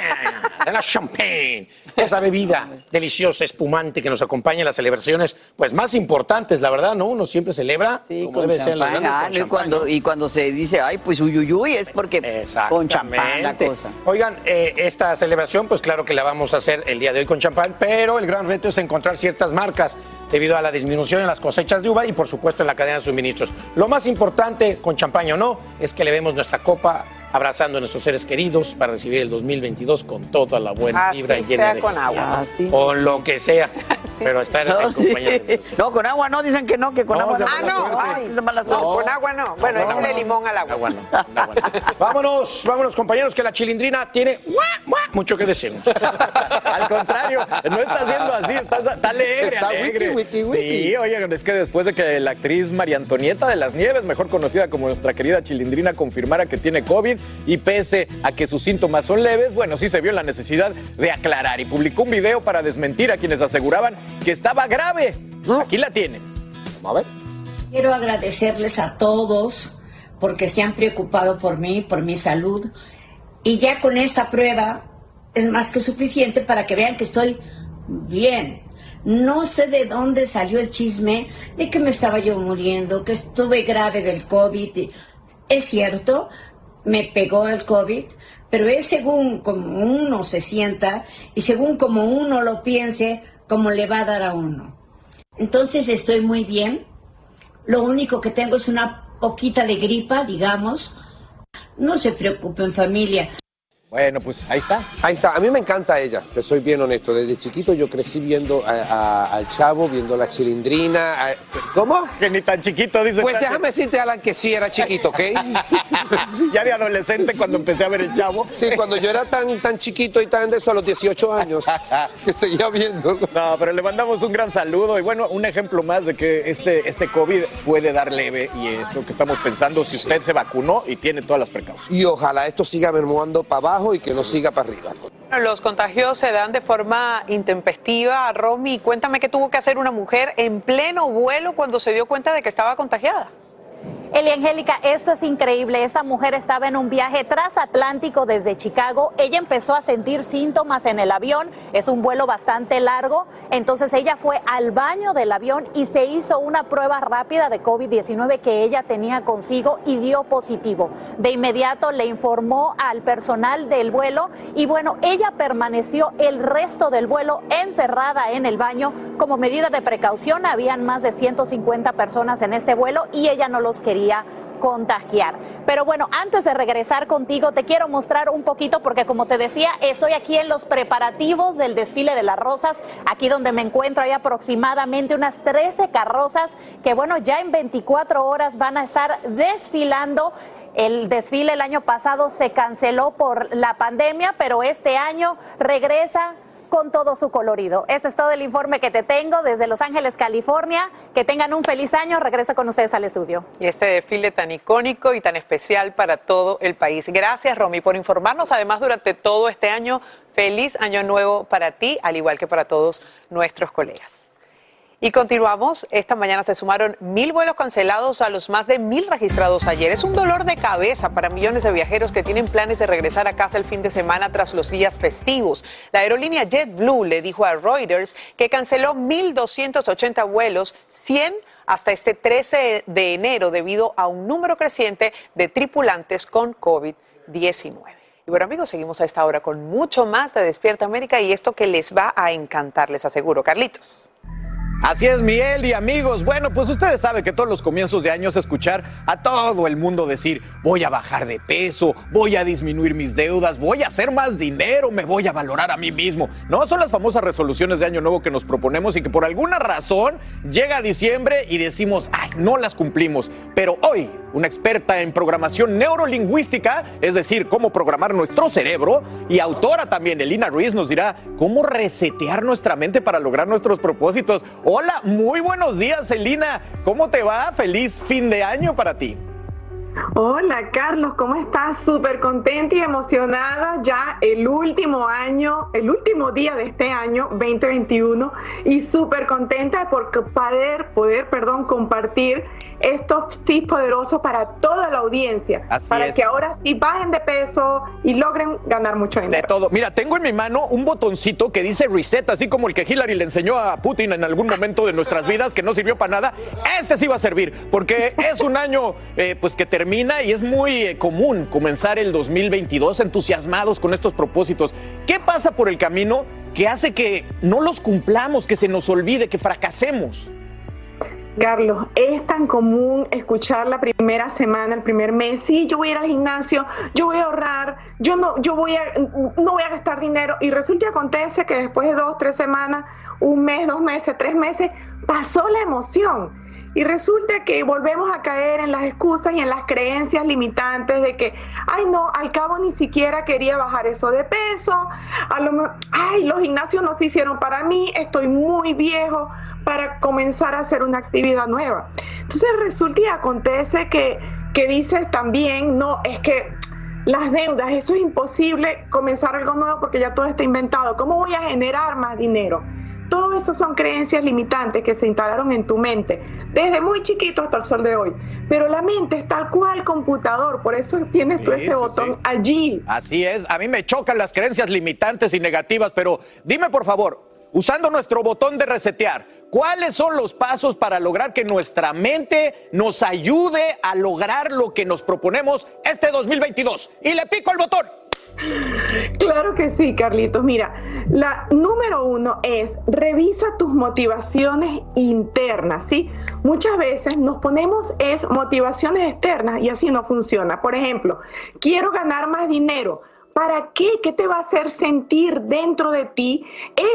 de la champagne, esa bebida deliciosa, espumante que nos acompaña en las celebraciones, pues más importantes, la verdad, ¿no? Uno siempre celebra como con debe ser en las grandes, ah, con y cuando, y cuando se dice, ay, pues uyuyuy, es porque con champán la cosa. Oigan, eh, esta celebración, pues claro que la vamos a hacer el día de hoy con champán, pero el gran reto es encontrar ciertas marcas debido a la disminución en las cosechas de uva y por supuesto en la cadena de suministros. Lo más importante, con champaña o no, es que le vemos nuestra copa abrazando a nuestros seres queridos para recibir el 2022 con toda la buena Así vibra y llena sea de con agua. Así. Con lo que sea, pero estar en compañía de No, con agua no, dicen que no, que con No, agua no. Ah, no, ay, No, con agua no. Bueno, No, échale no. limón al agua. Agua no, agua no. Vámonos, vámonos compañeros, que la chilindrina tiene mucho que decirnos. Al contrario, no está haciendo así, está, está alegre. Está alegre. wiki, wiki, wiki. Sí, oigan, es que después de que la actriz María Antonieta de las Nieves, mejor conocida como nuestra querida Chilindrina, confirmara que tiene COVID y pese a que sus síntomas son leves, bueno, sí se vio la necesidad de aclarar y publicó un video para desmentir a quienes aseguraban que estaba grave. Aquí la tienen. A ver. Quiero agradecerles a todos porque se han preocupado por mí, por mi salud. Y ya con esta prueba es más que suficiente para que vean que estoy bien. No sé de dónde salió el chisme de que me estaba yo muriendo, que estuve grave del COVID. Es cierto, me pegó el COVID, pero es según como uno se sienta y según como uno lo piense, como le va a dar a uno. Entonces estoy muy bien. Lo único que tengo es una poquita de gripa, digamos. No se preocupen familia. Bueno, pues ahí está. Ahí está. A mí me encanta ella, te soy bien honesto. Desde chiquito yo crecí viendo a- a- al chavo, viendo la chilindrina. a- ¿Cómo? Que ni tan chiquito, dice. Pues déjame decirte, Alan, que sí era chiquito, ¿ok? ya de adolescente cuando empecé a ver el chavo. Sí, cuando yo era tan, tan chiquito y tan de eso a los 18 años, que seguía viendo. No, pero le mandamos un gran saludo y bueno, un ejemplo más de que este, este COVID puede dar leve y es lo que estamos pensando si usted se vacunó y tiene todas las precauciones. Y ojalá esto siga menguando para abajo y que no siga para arriba. Los contagios se dan de forma intempestiva. Romy, cuéntame qué tuvo que hacer una mujer en pleno vuelo cuando se dio cuenta de que estaba contagiada. Eli Angélica, esto es increíble. Esta mujer estaba en un viaje transatlántico desde Chicago. Ella empezó a sentir síntomas en el avión. Es un vuelo bastante largo. Entonces ella fue al baño del avión y se hizo una prueba rápida de COVID-19 que ella tenía consigo y dio positivo. De inmediato le informó al personal del vuelo y bueno, ella permaneció el resto del vuelo encerrada en el baño como medida de precaución. Habían más de 150 personas en este vuelo y ella no los quería contagiar. Pero bueno, antes de regresar contigo, te quiero mostrar un poquito porque como te decía, estoy aquí en los preparativos del desfile de las rosas, aquí donde me encuentro hay aproximadamente unas 13 carrozas que bueno, ya en 24 horas van a estar desfilando. El desfile el año pasado se canceló por la pandemia, pero este año regresa con todo su colorido. Este es todo el informe que te tengo desde Los Ángeles, California. Que tengan un feliz año. Regreso con ustedes al estudio. Y este desfile tan icónico y tan especial para todo el país. Gracias, Romy, por informarnos. Además, durante todo este año, feliz año nuevo para ti, al igual que para todos nuestros colegas. Y continuamos. Esta mañana se sumaron mil vuelos cancelados a los más de mil registrados ayer. Es un dolor de cabeza para millones de viajeros que tienen planes de regresar a casa el fin de semana tras los días festivos. La aerolínea JetBlue le dijo a Reuters que canceló 1.280 vuelos, 100 hasta este 13 de enero debido a un número creciente de tripulantes con COVID-19. Y bueno amigos, seguimos a esta hora con mucho más de Despierta América y esto que les va a encantar, les aseguro. Carlitos. Así es, Miel y amigos. Bueno, pues ustedes saben que todos los comienzos de año es escuchar a todo el mundo decir, voy a bajar de peso, voy a disminuir mis deudas, voy a hacer más dinero, me voy a valorar a mí mismo. No, son las famosas resoluciones de año nuevo que nos proponemos y que por alguna razón llega diciembre y decimos, ay, no las cumplimos. Pero hoy, una experta en programación neurolingüística, es decir, cómo programar nuestro cerebro, y autora también, Elina Ruiz, nos dirá cómo resetear nuestra mente para lograr nuestros propósitos. Hola, muy buenos días, Elina. ¿Cómo te va? Feliz fin de año para ti. Hola Carlos, ¿cómo estás? Súper contenta y emocionada ya el último año, el último día de este año 2021 y súper contenta por poder, poder, perdón, compartir estos tips poderosos para toda la audiencia, para que ahora sí bajen de peso y logren ganar mucho dinero. De todo. Mira, tengo en mi mano un botoncito que dice reset, así como el que Hillary le enseñó a Putin en algún momento de nuestras vidas que no sirvió para nada. Este sí va a servir, porque es un año eh, pues que termina y es muy eh, común comenzar el 2022 entusiasmados con estos propósitos. ¿Qué pasa por el camino que hace que no los cumplamos, que se nos olvide, que fracasemos? Carlos, es tan común escuchar la primera semana, el primer mes, sí, yo voy a ir al gimnasio, yo voy a ahorrar, yo no, yo voy a, no voy a gastar dinero. Y resulta y acontece que después de dos, tres semanas, un mes, dos meses, tres meses, pasó la emoción y resulta que volvemos a caer en las excusas y en las creencias limitantes de que, ay no, al cabo ni siquiera quería bajar eso de peso, a lo ay, los gimnasios no se hicieron para mí, estoy muy viejo para comenzar a hacer una actividad nueva. Entonces resulta y acontece que, que dices también, no, es que las deudas, eso es imposible comenzar algo nuevo porque ya todo está inventado. ¿Cómo voy a generar más dinero? Todo eso son creencias limitantes que se instalaron en tu mente desde muy chiquito hasta el sol de hoy. Pero la mente es tal cual computador, por eso tienes tú ese botón allí. Así es, a mí me chocan las creencias limitantes y negativas, pero dime por favor, usando nuestro botón de resetear, ¿cuáles son los pasos para lograr que nuestra mente nos ayude a lograr lo que nos proponemos este 2022? Y le pico el botón. Claro que sí, Carlitos. Mira, la número uno es revisa tus motivaciones internas, ¿sí? Muchas veces nos ponemos es motivaciones externas y así no funciona. Por ejemplo, quiero ganar más dinero. ¿Para qué? ¿Qué te va a hacer sentir dentro de ti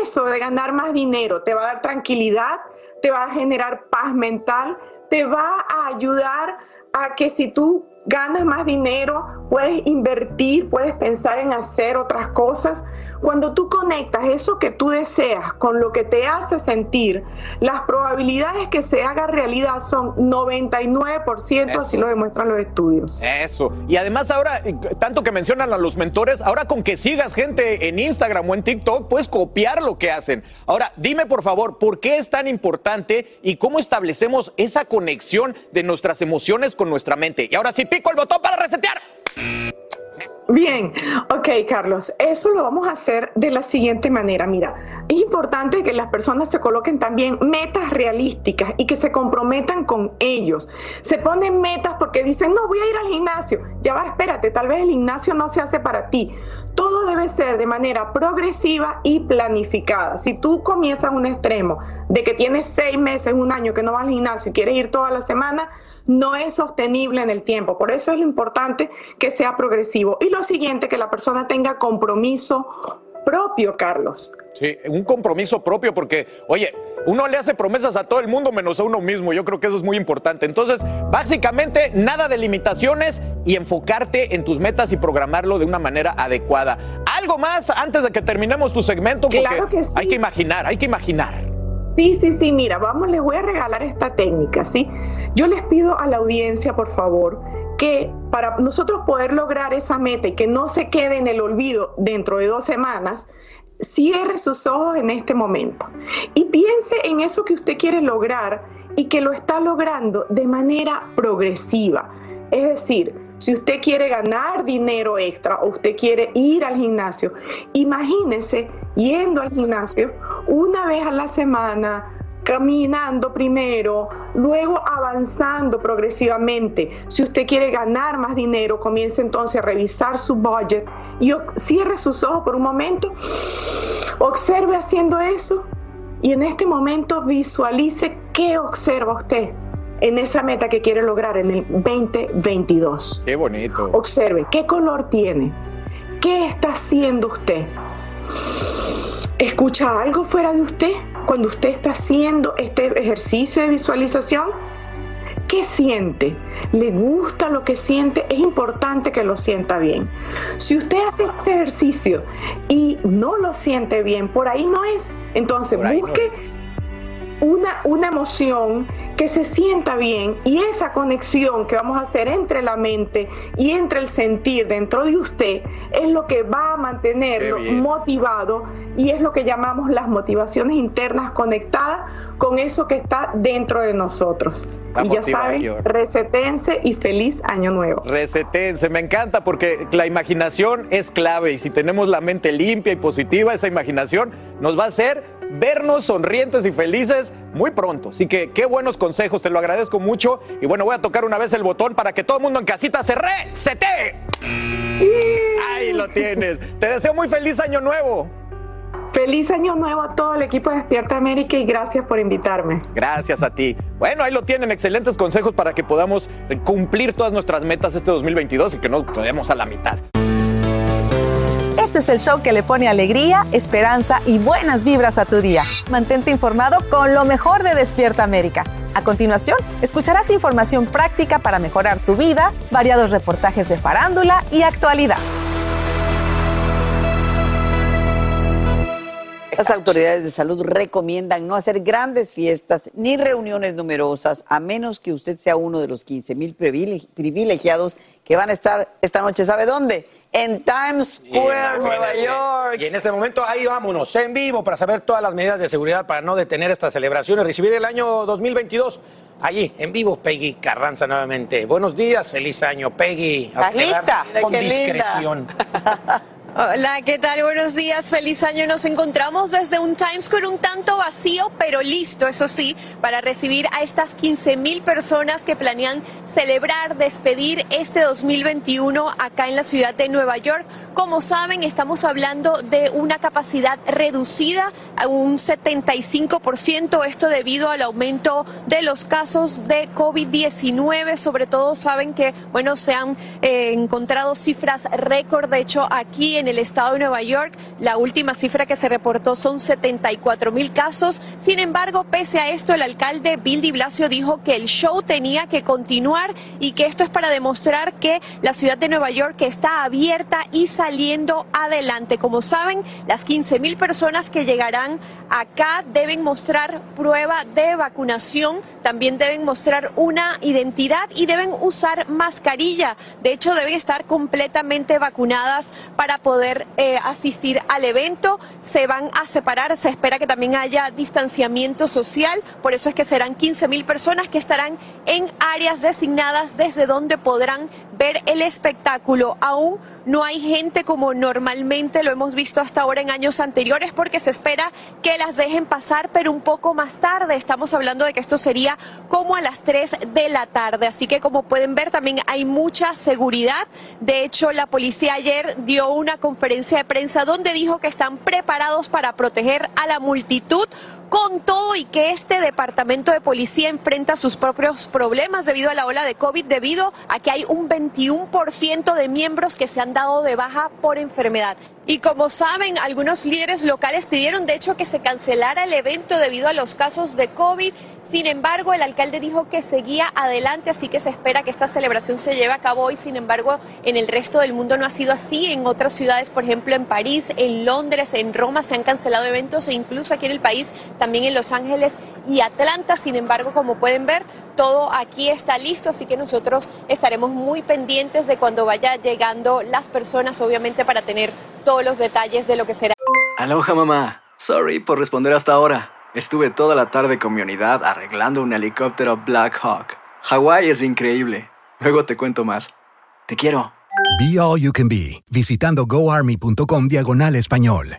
eso de ganar más dinero? ¿Te va a dar tranquilidad? ¿Te va a generar paz mental? ¿Te va a ayudar a que si tú ganas más dinero, puedes invertir, puedes pensar en hacer otras cosas. Cuando tú conectas eso que tú deseas con lo que te hace sentir, las probabilidades que se haga realidad son 99%, así lo demuestran los estudios. Eso. Y además ahora, tanto que mencionan a los mentores, ahora con que sigas gente en Instagram o en TikTok, puedes copiar lo que hacen. Ahora, dime por favor, ¿por qué es tan importante y cómo establecemos esa conexión de nuestras emociones con nuestra mente? Y ahora sí, pico el botón para resetear. Bien, ok Carlos, eso lo vamos a hacer de la siguiente manera. Mira, es importante que las personas se coloquen también metas realísticas y que se comprometan con ellos. Se ponen metas porque dicen, no, voy a ir al gimnasio. Ya va, espérate, tal vez el gimnasio no se hace para ti. Todo debe ser de manera progresiva y planificada. Si tú comienzas un extremo de que tienes seis meses, un año que no vas al gimnasio y quieres ir toda la semana, no es sostenible en el tiempo. Por eso es lo importante que sea progresivo. Y lo siguiente, que la persona tenga compromiso propio, Carlos. Sí, un compromiso propio porque, oye, uno le hace promesas a todo el mundo menos a uno mismo. Yo creo que eso es muy importante. Entonces, básicamente, nada de limitaciones y enfocarte en tus metas y programarlo de una manera adecuada. ¿Algo más antes de que terminemos tu segmento? Porque claro que sí. Hay que imaginar, hay que imaginar. Sí, sí, sí, mira, vamos, les voy a regalar esta técnica, ¿sí? Yo les pido a la audiencia, por favor, que para nosotros poder lograr esa meta y que no se quede en el olvido dentro de dos semanas, cierre sus ojos en este momento y piense en eso que usted quiere lograr y que lo está logrando de manera progresiva. Es decir, si usted quiere ganar dinero extra o usted quiere ir al gimnasio, imagínese yendo al gimnasio una vez a la semana, caminando primero, luego avanzando progresivamente. Si usted quiere ganar más dinero, comience entonces a revisar su budget y cierre sus ojos por un momento, observe haciendo eso y en este momento visualice qué observa usted en esa meta que quiere lograr en el 2022. Qué bonito. Observe qué color tiene, qué está haciendo usted. ¿Escucha algo fuera de usted cuando usted está haciendo este ejercicio de visualización? ¿Qué siente? ¿Le gusta lo que siente? Es importante que lo sienta bien. Si usted hace este ejercicio y no lo siente bien, por ahí no es. Entonces busque una, una emoción que se sienta bien y esa conexión que vamos a hacer entre la mente y entre el sentir dentro de usted es lo que va a mantenerlo motivado y es lo que llamamos las motivaciones internas conectadas con eso que está dentro de nosotros. y ya saben, resetense y feliz año nuevo. Resetense, me encanta porque la imaginación es clave y si tenemos la mente limpia y positiva, esa imaginación nos va a hacer vernos sonrientes y felices muy pronto. Así que qué buenos consejos, te lo agradezco mucho. Y bueno, voy a tocar una vez el botón para que todo el mundo en casita se resete. Ahí lo tienes. Te deseo muy feliz año nuevo. Feliz año nuevo a todo el equipo de Despierta América y gracias por invitarme. Gracias a ti. Bueno, ahí lo tienen, excelentes consejos para que podamos cumplir todas nuestras metas este 2022 y que no quedemos a la mitad. Este es el show que le pone alegría, esperanza y buenas vibras a tu día. Mantente informado con lo mejor de Despierta América. A continuación, escucharás información práctica para mejorar tu vida, variados reportajes de farándula y actualidad. Las autoridades de salud recomiendan no hacer grandes fiestas ni reuniones numerosas, a menos que usted sea uno de los 15 mil privilegiados que van a estar esta noche. ¿Sabe dónde? En Times Square, Nueva York. Y en este momento ahí vámonos, en vivo, para saber todas las medidas de seguridad para no detener esta celebración y recibir el año 2022. Allí, en vivo, Peggy Carranza nuevamente. Buenos días, feliz año, Peggy. ¿Estás lista? Con discreción. Hola, ¿qué tal? Buenos días, feliz año. Nos encontramos desde un Times Square un tanto vacío, pero listo, eso sí, para recibir a estas 15 mil personas que planean celebrar, despedir este 2021 acá en la ciudad de Nueva York. Como saben, estamos hablando de una capacidad reducida a un 75%, esto debido al aumento de los casos de COVID-19. Sobre todo saben que, bueno, se han eh, encontrado cifras récord, de hecho, aquí en el estado de Nueva York. La última cifra que se reportó son 74 mil casos. Sin embargo, pese a esto, el alcalde Bill de Blasio dijo que el show tenía que continuar y que esto es para demostrar que la ciudad de Nueva York está abierta y saliendo adelante. Como saben, las 15 mil personas que llegarán acá deben mostrar prueba de vacunación, también deben mostrar una identidad y deben usar mascarilla. De hecho, deben estar completamente vacunadas para poder eh, asistir al evento. Se van a separar, se espera que también haya distanciamiento social, por eso es que serán 15 mil personas que estarán en áreas designadas desde donde podrán ver el espectáculo. Aún no hay gente como normalmente lo hemos visto hasta ahora en años anteriores porque se espera que las dejen pasar, pero un poco más tarde. Estamos hablando de que esto sería como a las 3 de la tarde. Así que como pueden ver también hay mucha seguridad. De hecho, la policía ayer dio una conferencia de prensa donde dijo que están preparados para proteger a la multitud con todo y que este departamento de policía enfrenta sus propios problemas debido a la ola de COVID, debido a que hay un 21% de miembros que se han dado de baja por enfermedad. Y como saben, algunos líderes locales pidieron de hecho que se cancelara el evento debido a los casos de COVID. Sin embargo, el alcalde dijo que seguía adelante, así que se espera que esta celebración se lleve a cabo hoy. Sin embargo, en el resto del mundo no ha sido así. En otras ciudades, por ejemplo, en París, en Londres, en Roma, se han cancelado eventos e incluso aquí en el país, también en Los Ángeles y Atlanta. Sin embargo, como pueden ver, todo aquí está listo, así que nosotros estaremos muy pendientes de cuando vaya llegando las personas, obviamente, para tener todo los detalles de lo que será. Aloha mamá. Sorry por responder hasta ahora. Estuve toda la tarde con mi unidad arreglando un helicóptero Black Hawk. Hawái es increíble. Luego te cuento más. Te quiero. Be All You Can Be, visitando goarmy.com diagonal español.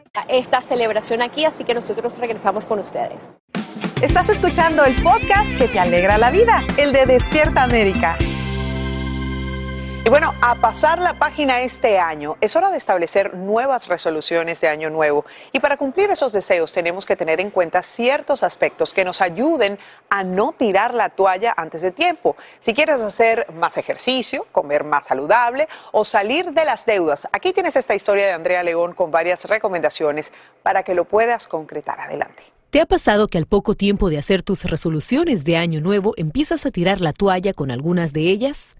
Esta celebración aquí, así que nosotros regresamos con ustedes. Estás escuchando el podcast que te alegra la vida, el de Despierta América. Y bueno, a pasar la página este año, es hora de establecer nuevas resoluciones de año nuevo. Y para cumplir esos deseos tenemos que tener en cuenta ciertos aspectos que nos ayuden a no tirar la toalla antes de tiempo. Si quieres hacer más ejercicio, comer más saludable o salir de las deudas, aquí tienes esta historia de Andrea León con varias recomendaciones para que lo puedas concretar. Adelante. ¿Te ha pasado que al poco tiempo de hacer tus resoluciones de año nuevo empiezas a tirar la toalla con algunas de ellas?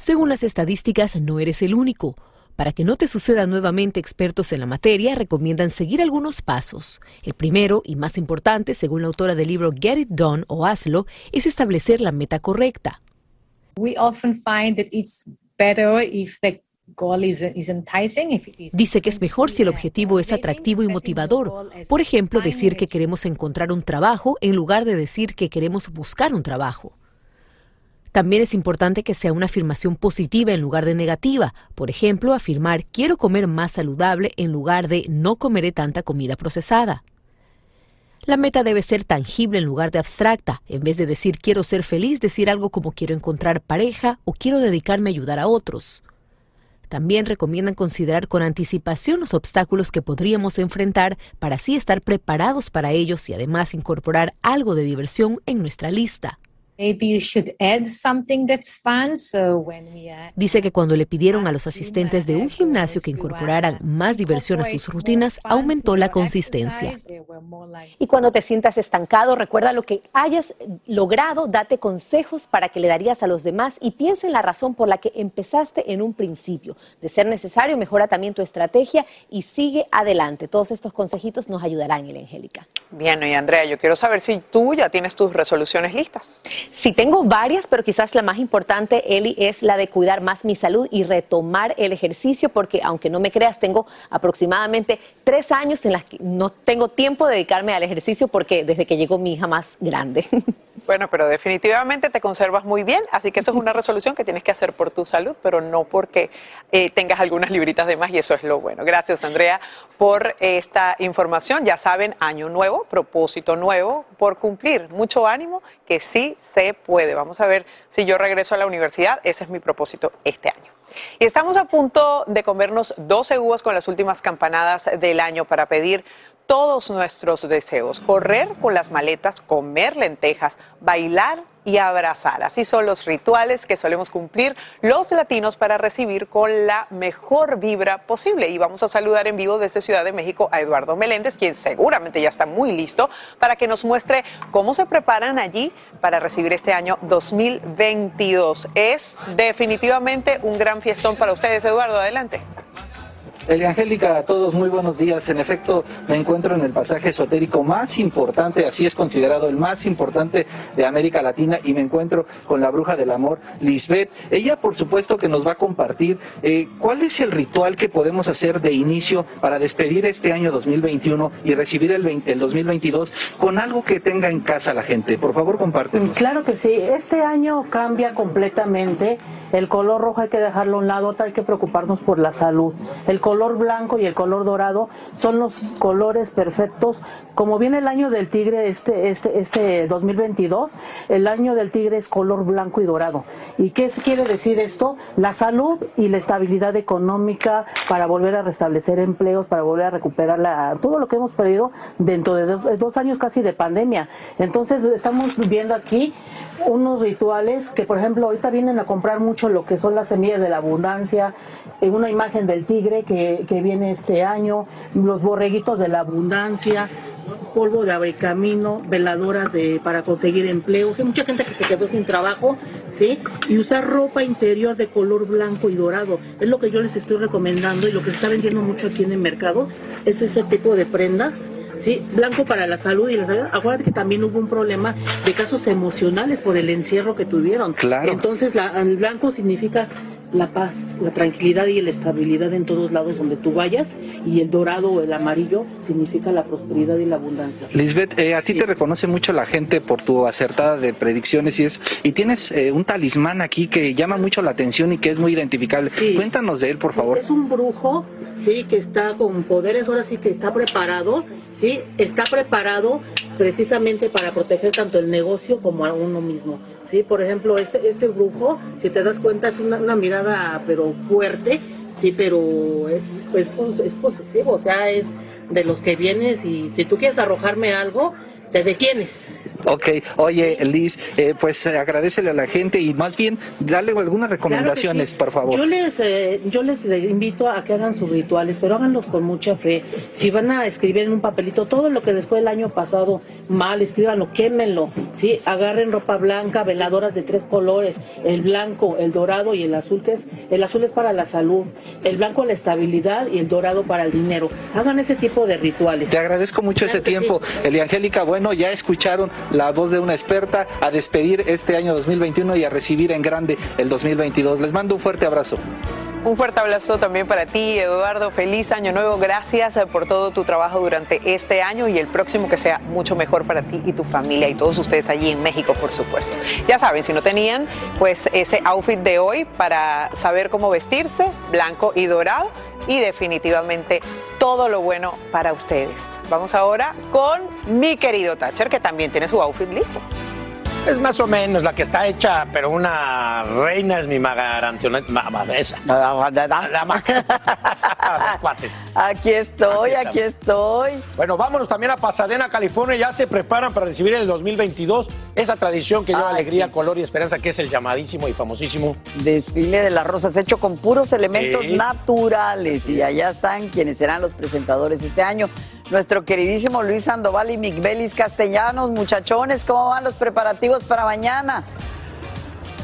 Según las estadísticas, no eres el único. Para que no te suceda nuevamente, expertos en la materia recomiendan seguir algunos pasos. El primero y más importante, según la autora del libro Get It Done o Hazlo, es establecer la meta correcta. Dice que es mejor si el objetivo es atractivo y motivador. Por ejemplo, decir que queremos encontrar un trabajo en lugar de decir que queremos buscar un trabajo. También es importante que sea una afirmación positiva en lugar de negativa. Por ejemplo, afirmar quiero comer más saludable en lugar de no comeré tanta comida procesada. La meta debe ser tangible en lugar de abstracta. En vez de decir quiero ser feliz, decir algo como quiero encontrar pareja o quiero dedicarme a ayudar a otros. También recomiendan considerar con anticipación los obstáculos que podríamos enfrentar para así estar preparados para ellos y además incorporar algo de diversión en nuestra lista. Dice que cuando le pidieron a los asistentes de un gimnasio que incorporaran más diversión a sus rutinas, aumentó la consistencia. Y cuando te sientas estancado, recuerda lo que hayas logrado, date consejos para que le darías a los demás y piensa en la razón por la que empezaste en un principio. De ser necesario, mejora también tu estrategia y sigue adelante. Todos estos consejitos nos ayudarán, Angélica. Bien, y Andrea, yo quiero saber si tú ya tienes tus resoluciones listas. Sí, tengo varias, pero quizás la más importante, Eli, es la de cuidar más mi salud y retomar el ejercicio, porque aunque no me creas, tengo aproximadamente tres años en las que no tengo tiempo de dedicarme al ejercicio porque desde que llegó mi hija más grande. Bueno, pero definitivamente te conservas muy bien, así que eso es una resolución que tienes que hacer por tu salud, pero no porque eh, tengas algunas libritas de más y eso es lo bueno. Gracias, Andrea, por esta información. Ya saben, año nuevo, propósito nuevo por cumplir. Mucho ánimo, que sí se puede. Vamos a ver si yo regreso a la universidad. Ese es mi propósito este año. Y estamos a punto de comernos 12 uvas con las últimas campanadas del año para pedir todos nuestros deseos. Correr con las maletas, comer lentejas, bailar y abrazar. Así son los rituales que solemos cumplir los latinos para recibir con la mejor vibra posible. Y vamos a saludar en vivo desde Ciudad de México a Eduardo Meléndez, quien seguramente ya está muy listo para que nos muestre cómo se preparan allí para recibir este año 2022. Es definitivamente un gran fiestón para ustedes, Eduardo. Adelante. Angélica, a todos muy buenos días. En efecto, me encuentro en el pasaje esotérico más importante, así es considerado el más importante de América Latina, y me encuentro con la bruja del amor, Lisbeth. Ella, por supuesto, que nos va a compartir eh, cuál es el ritual que podemos hacer de inicio para despedir este año 2021 y recibir el, 20, el 2022 con algo que tenga en casa la gente. Por favor, compártenos. Claro que sí. Este año cambia completamente. El color rojo hay que dejarlo a un lado, hay que preocuparnos por la salud. El color color blanco y el color dorado son los colores perfectos. Como viene el año del tigre este, este, este 2022, el año del tigre es color blanco y dorado. ¿Y qué quiere decir esto? La salud y la estabilidad económica para volver a restablecer empleos, para volver a recuperar la, todo lo que hemos perdido dentro de dos, dos años casi de pandemia. Entonces estamos viendo aquí unos rituales que, por ejemplo, ahorita vienen a comprar mucho lo que son las semillas de la abundancia, eh, una imagen del tigre que, que viene este año, los borreguitos de la abundancia, polvo de abrecamino, veladoras de, para conseguir empleo. Mucha gente que se quedó sin trabajo, ¿sí? Y usar ropa interior de color blanco y dorado. Es lo que yo les estoy recomendando y lo que se está vendiendo mucho aquí en el mercado es ese tipo de prendas Sí, blanco para la salud y la salud. Acuérdate que también hubo un problema de casos emocionales por el encierro que tuvieron. Claro. Entonces, la, el blanco significa la paz, la tranquilidad y la estabilidad en todos lados donde tú vayas y el dorado o el amarillo significa la prosperidad y la abundancia. Lisbeth, eh, a ti te reconoce mucho la gente por tu acertada de predicciones y es y tienes eh, un talismán aquí que llama mucho la atención y que es muy identificable. Cuéntanos de él, por favor. Es un brujo, sí, que está con poderes, ahora sí que está preparado, sí, está preparado precisamente para proteger tanto el negocio como a uno mismo. Sí, por ejemplo, este, este brujo, si te das cuenta, es una, una mirada pero fuerte, sí, pero es, es, es posesivo, o sea, es de los que vienes y si tú quieres arrojarme algo, te detienes. Ok, oye Liz, eh, pues eh, agradecele a la gente y más bien dale algunas recomendaciones, por favor. Yo les, eh, yo les invito a que hagan sus rituales, pero háganlos con mucha fe. Si van a escribir en un papelito todo lo que después del año pasado mal, escríbanlo, quémenlo, ¿sí? Agarren ropa blanca, veladoras de tres colores, el blanco, el dorado y el azul, que es, el azul es para la salud, el blanco la estabilidad y el dorado para el dinero. Hagan ese tipo de rituales. Te agradezco mucho ese tiempo, Eliangélica. Bueno, ya escucharon la voz de una experta a despedir este año 2021 y a recibir en grande el 2022. Les mando un fuerte abrazo. Un fuerte abrazo también para ti, Eduardo. Feliz año nuevo. Gracias eh, por todo tu trabajo durante este año y el próximo que sea mucho mejor para ti y tu familia y todos ustedes allí en México, por supuesto. Ya saben, si no tenían, pues ese outfit de hoy para saber cómo vestirse, blanco y dorado y definitivamente todo lo bueno para ustedes. Vamos ahora con mi querido Thatcher, que también tiene su outfit listo. Es más o menos la que está hecha, pero una reina es mi magarantiona. Aquí estoy, aquí, estoy. Bueno, vámonos también a Pasadena, California. Ya se preparan para recibir el 2022 esa tradición que lleva alegría, color y esperanza, que es el llamadísimo y famosísimo desfile de las rosas, hecho con puros elementos naturales. Y allá están quienes serán los presentadores este año nuestro queridísimo Luis Sandoval y Miguelis Castellanos. Muchachones, ¿cómo van los preparativos para mañana?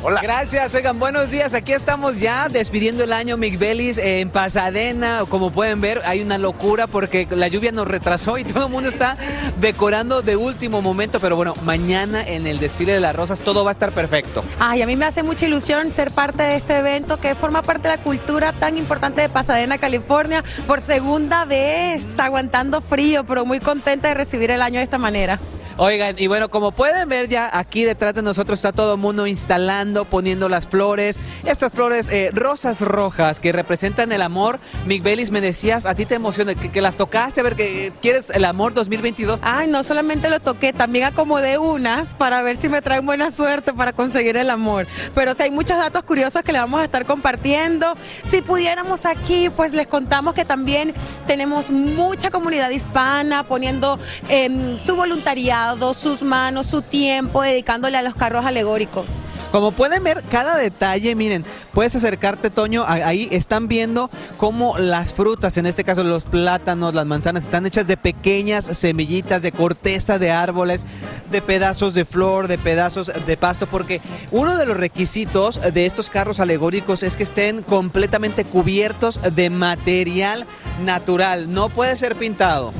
Hola. Gracias, oigan, buenos días. Aquí estamos ya despidiendo el año Mick en Pasadena. Como pueden ver, hay una locura porque la lluvia nos retrasó y todo el mundo está decorando de último momento. Pero bueno, mañana en el desfile de las rosas todo va a estar perfecto. Ay, a mí me hace mucha ilusión ser parte de este evento que forma parte de la cultura tan importante de Pasadena, California, por segunda vez, aguantando frío, pero muy contenta de recibir el año de esta manera. Oigan, y bueno, como pueden ver ya aquí detrás de nosotros está todo el mundo instalando, poniendo las flores. Estas flores eh, rosas rojas que representan el amor. Mick Bellis, me decías, a ti te emociona que, las tocaste, a ver, que quieres el amor 2022. Ay, no solamente lo toqué, también acomodé unas para ver si me traen buena suerte para conseguir el amor. Pero si hay muchos datos curiosos que le vamos a estar compartiendo. Si pudiéramos aquí, pues les contamos que también tenemos mucha comunidad hispana poniendo em, su voluntariado sus manos, su tiempo dedicándole a los carros alegóricos. Como pueden ver, cada detalle, miren, puedes acercarte, Toño, ahí están viendo cómo las frutas, en este caso los plátanos, las manzanas, están hechas de pequeñas semillitas, de corteza de árboles, de pedazos de flor, de pedazos de pasto, porque uno de los requisitos de estos carros alegóricos es que estén completamente cubiertos de material natural, no puede ser pintado.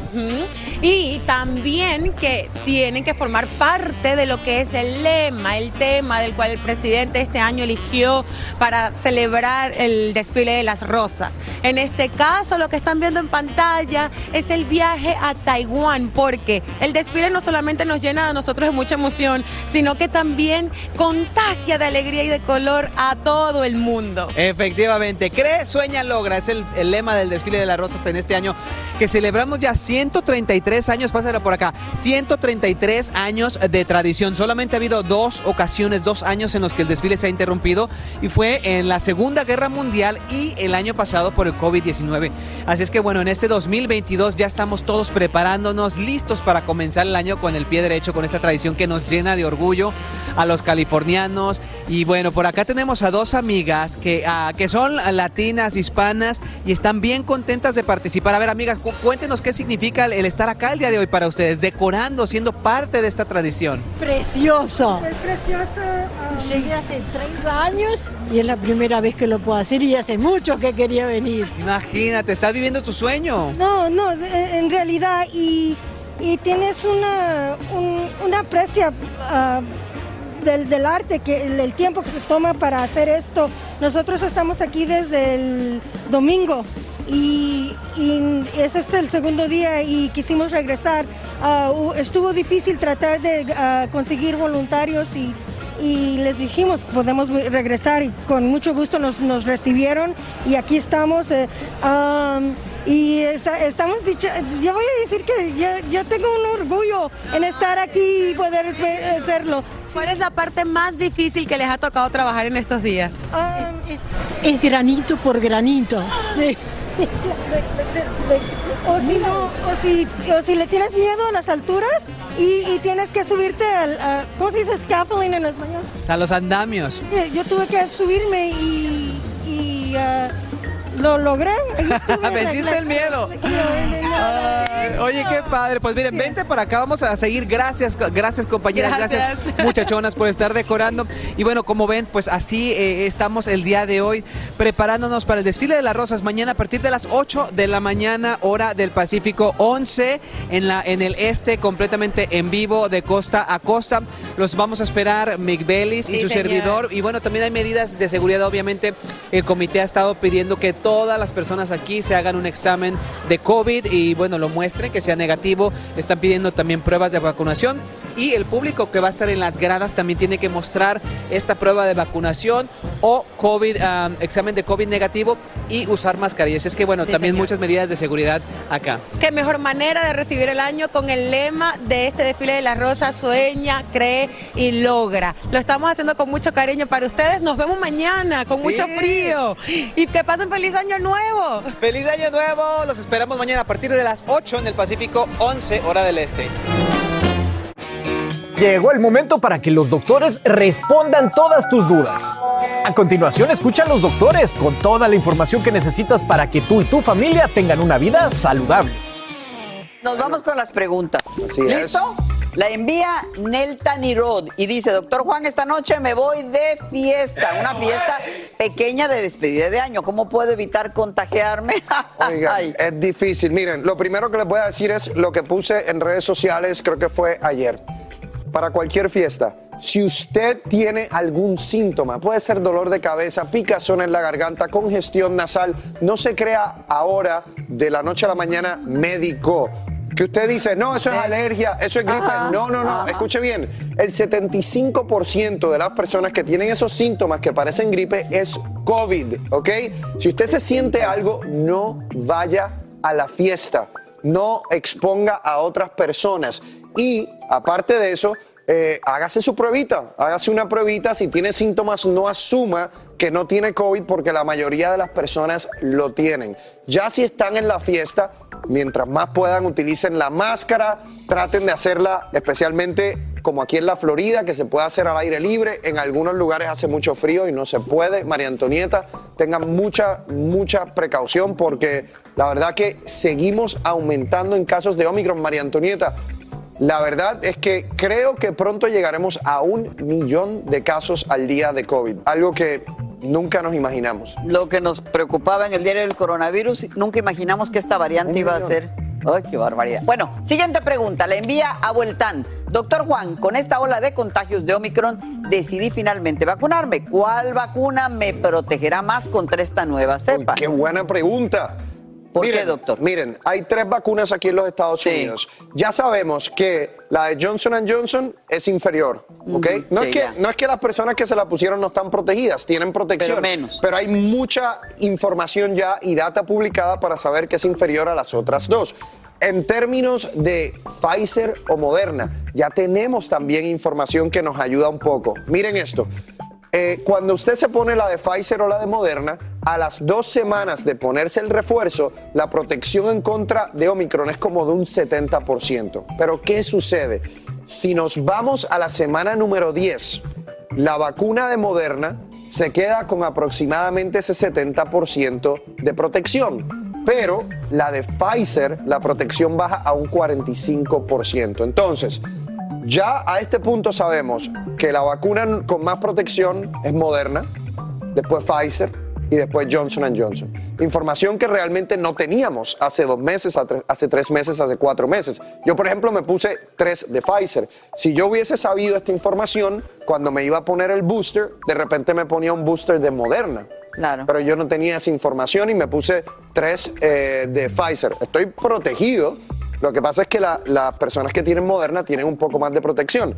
Y también que tienen que formar parte de lo que es el lema, el tema del cual presidente este año eligió para celebrar el desfile de las rosas. En este caso, lo que están viendo en pantalla es el viaje a Taiwán, porque el desfile no solamente nos llena a nosotros de mucha emoción, sino que también contagia de alegría y de color a todo el mundo. Efectivamente, cree, sueña, logra. Es el, lema del desfile de las rosas en este año que celebramos ya 133 años, pásalo por acá, 133 años de tradición. Solamente ha habido dos ocasiones, dos años en los que el desfile se ha interrumpido y fue en la Segunda Guerra Mundial y el año pasado por el COVID-19. Así es que bueno, en este 2022 ya estamos todos preparándonos, listos para comenzar el año con el pie derecho, con esta tradición que nos llena de orgullo a los californianos. Y bueno, por acá tenemos a dos amigas que, ah, que son latinas, hispanas y están bien contentas de participar. A ver, amigas, cu- cuéntenos qué significa el, el estar acá el día de hoy para ustedes, decorando, siendo parte de esta tradición. Precioso. Es precioso. Llegué hace 30 años y es la primera vez que lo puedo hacer y hace mucho que quería venir. Imagínate, estás viviendo tu sueño. No, no, de- en realidad, y, y tienes una, un, una aprecia ah, del, del arte, que el, tiempo que se toma para hacer esto. Nosotros estamos aquí desde el domingo y, y ese es el segundo día y quisimos regresar. Ah, estuvo difícil tratar de ah, conseguir voluntarios y y les dijimos podemos regresar y con mucho gusto nos, nos recibieron y aquí estamos eh, um, y está- estamos dicho, yo voy a decir que yo, yo tengo un orgullo en estar aquí y poder hacerlo. ¿Cuál es la parte más difícil que les ha tocado trabajar en estos días? Es granito por granito. O si, no, o, si, o si le tienes miedo a las alturas y, y tienes que subirte al, a- ¿cómo se dice? Scaffolding en español. Sea, los andamios. Eh, Yo tuve que subirme y, y, ah, lo logré. Venciste el miedo. Oye, qué padre. Pues miren, vente para acá, vamos a seguir. Gracias, gracias compañeras, gracias. Gracias. muchachonas por estar decorando. Y bueno, como ven, pues así eh, estamos el día de hoy preparándonos para el desfile de las rosas. Mañana a partir de las 8 de la mañana, hora del Pacífico, 11 en, la, en el este, completamente en vivo de costa a costa. Los vamos a esperar Mick Bellis y su señor. servidor. Y bueno, también hay medidas de seguridad, obviamente. El comité ha estado pidiendo que todas las personas aquí se hagan un examen de COVID y bueno, lo que sea negativo. Están pidiendo también pruebas de vacunación y el público que va a estar en las gradas también tiene que mostrar esta prueba de vacunación o COVID, examen de COVID negativo y usar mascarillas. Es que bueno, Sí, también señor. muchas medidas de seguridad acá. Qué mejor manera de recibir el año con el lema de este desfile de las rosas, sueña, cree y logra. Lo estamos haciendo con mucho cariño para ustedes. Nos vemos mañana con mucho frío. Y que pasen feliz año nuevo. ¡Feliz año nuevo! Los esperamos mañana a partir de las 8 en el Pacífico, 11 hora del Este. Llegó el momento para que los doctores respondan todas tus dudas. A continuación, escucha a los doctores con toda la información que necesitas para que tú y tu familia tengan una vida saludable. Nos vamos con las preguntas. Así es. ¿Listo? La envía Nelta Nirod y dice, doctor Juan, esta noche me voy de fiesta, una fiesta pequeña de despedida de año. ¿Cómo puedo evitar contagiarme? Oigan, Ay. es difícil. Miren, lo primero que les voy a decir es lo que puse en redes sociales, creo que fue ayer. Para cualquier fiesta, si usted tiene algún síntoma, puede ser dolor de cabeza, picazón en la garganta, congestión nasal, no se crea ahora de la noche a la mañana médico. Que usted dice, no, eso es alergia, eso es gripe. Ajá, no, no, no, ajá. escuche bien. El 75% de las personas que tienen esos síntomas que parecen gripe es COVID, ¿ok? Si usted se siente algo, no vaya a la fiesta. No exponga a otras personas. Y aparte de eso, eh, hágase su pruebita, hágase una pruebita. Si tiene síntomas, no asuma que no tiene COVID porque la mayoría de las personas lo tienen. Ya si están en la fiesta, mientras más puedan, utilicen la máscara, traten de hacerla especialmente como aquí en la Florida, que se puede hacer al aire libre. En algunos lugares hace mucho frío y no se puede. María Antonieta, tengan mucha, mucha precaución porque la verdad que seguimos aumentando en casos de Omicron. María Antonieta, la verdad es que creo que pronto llegaremos a un millón de casos al día de COVID, algo que nunca nos imaginamos. Lo que nos preocupaba en el diario del coronavirus, nunca imaginamos que esta variante iba a ser. ¡Ay, qué barbaridad! Bueno, siguiente pregunta, la envía a Vueltán. Doctor Juan, con esta ola de contagios de Omicron decidí finalmente vacunarme. ¿Cuál vacuna me protegerá más contra esta nueva cepa? Qué buena pregunta. ¿Por miren, qué, doctor? Miren, hay tres vacunas aquí en los Estados Unidos. Ya sabemos que la de Johnson Johnson es inferior, ¿ok? no, sí, es que, ya. no es que las personas que se la pusieron no están protegidas, tienen protección. Pero menos. Pero hay mucha información ya y data publicada para saber que es inferior a las otras dos. En términos de Pfizer o Moderna, ya tenemos también información que nos ayuda un poco. Miren esto. Eh, cuando usted se pone la de Pfizer o la de Moderna, a las dos semanas de ponerse el refuerzo, la protección en contra de Omicron es como de un 70%. Pero ¿qué sucede? Si nos vamos a la semana número 10, la vacuna de Moderna se queda con aproximadamente ese 70% de protección. Pero la de Pfizer, la protección baja a un 45%. Entonces, ya a este punto sabemos que la vacuna con más protección es Moderna, después Pfizer y después Johnson Johnson. Información que realmente no teníamos hace dos meses, hace tres meses, hace cuatro meses. Yo, por ejemplo, me puse tres de Pfizer. Si yo hubiese sabido esta información, cuando me iba a poner el booster, de repente me ponía un booster de Moderna. Claro. Pero yo no tenía esa información y me puse tres eh, de Pfizer. Estoy protegido. Lo que pasa es que la- las personas que tienen Moderna tienen un poco más de protección.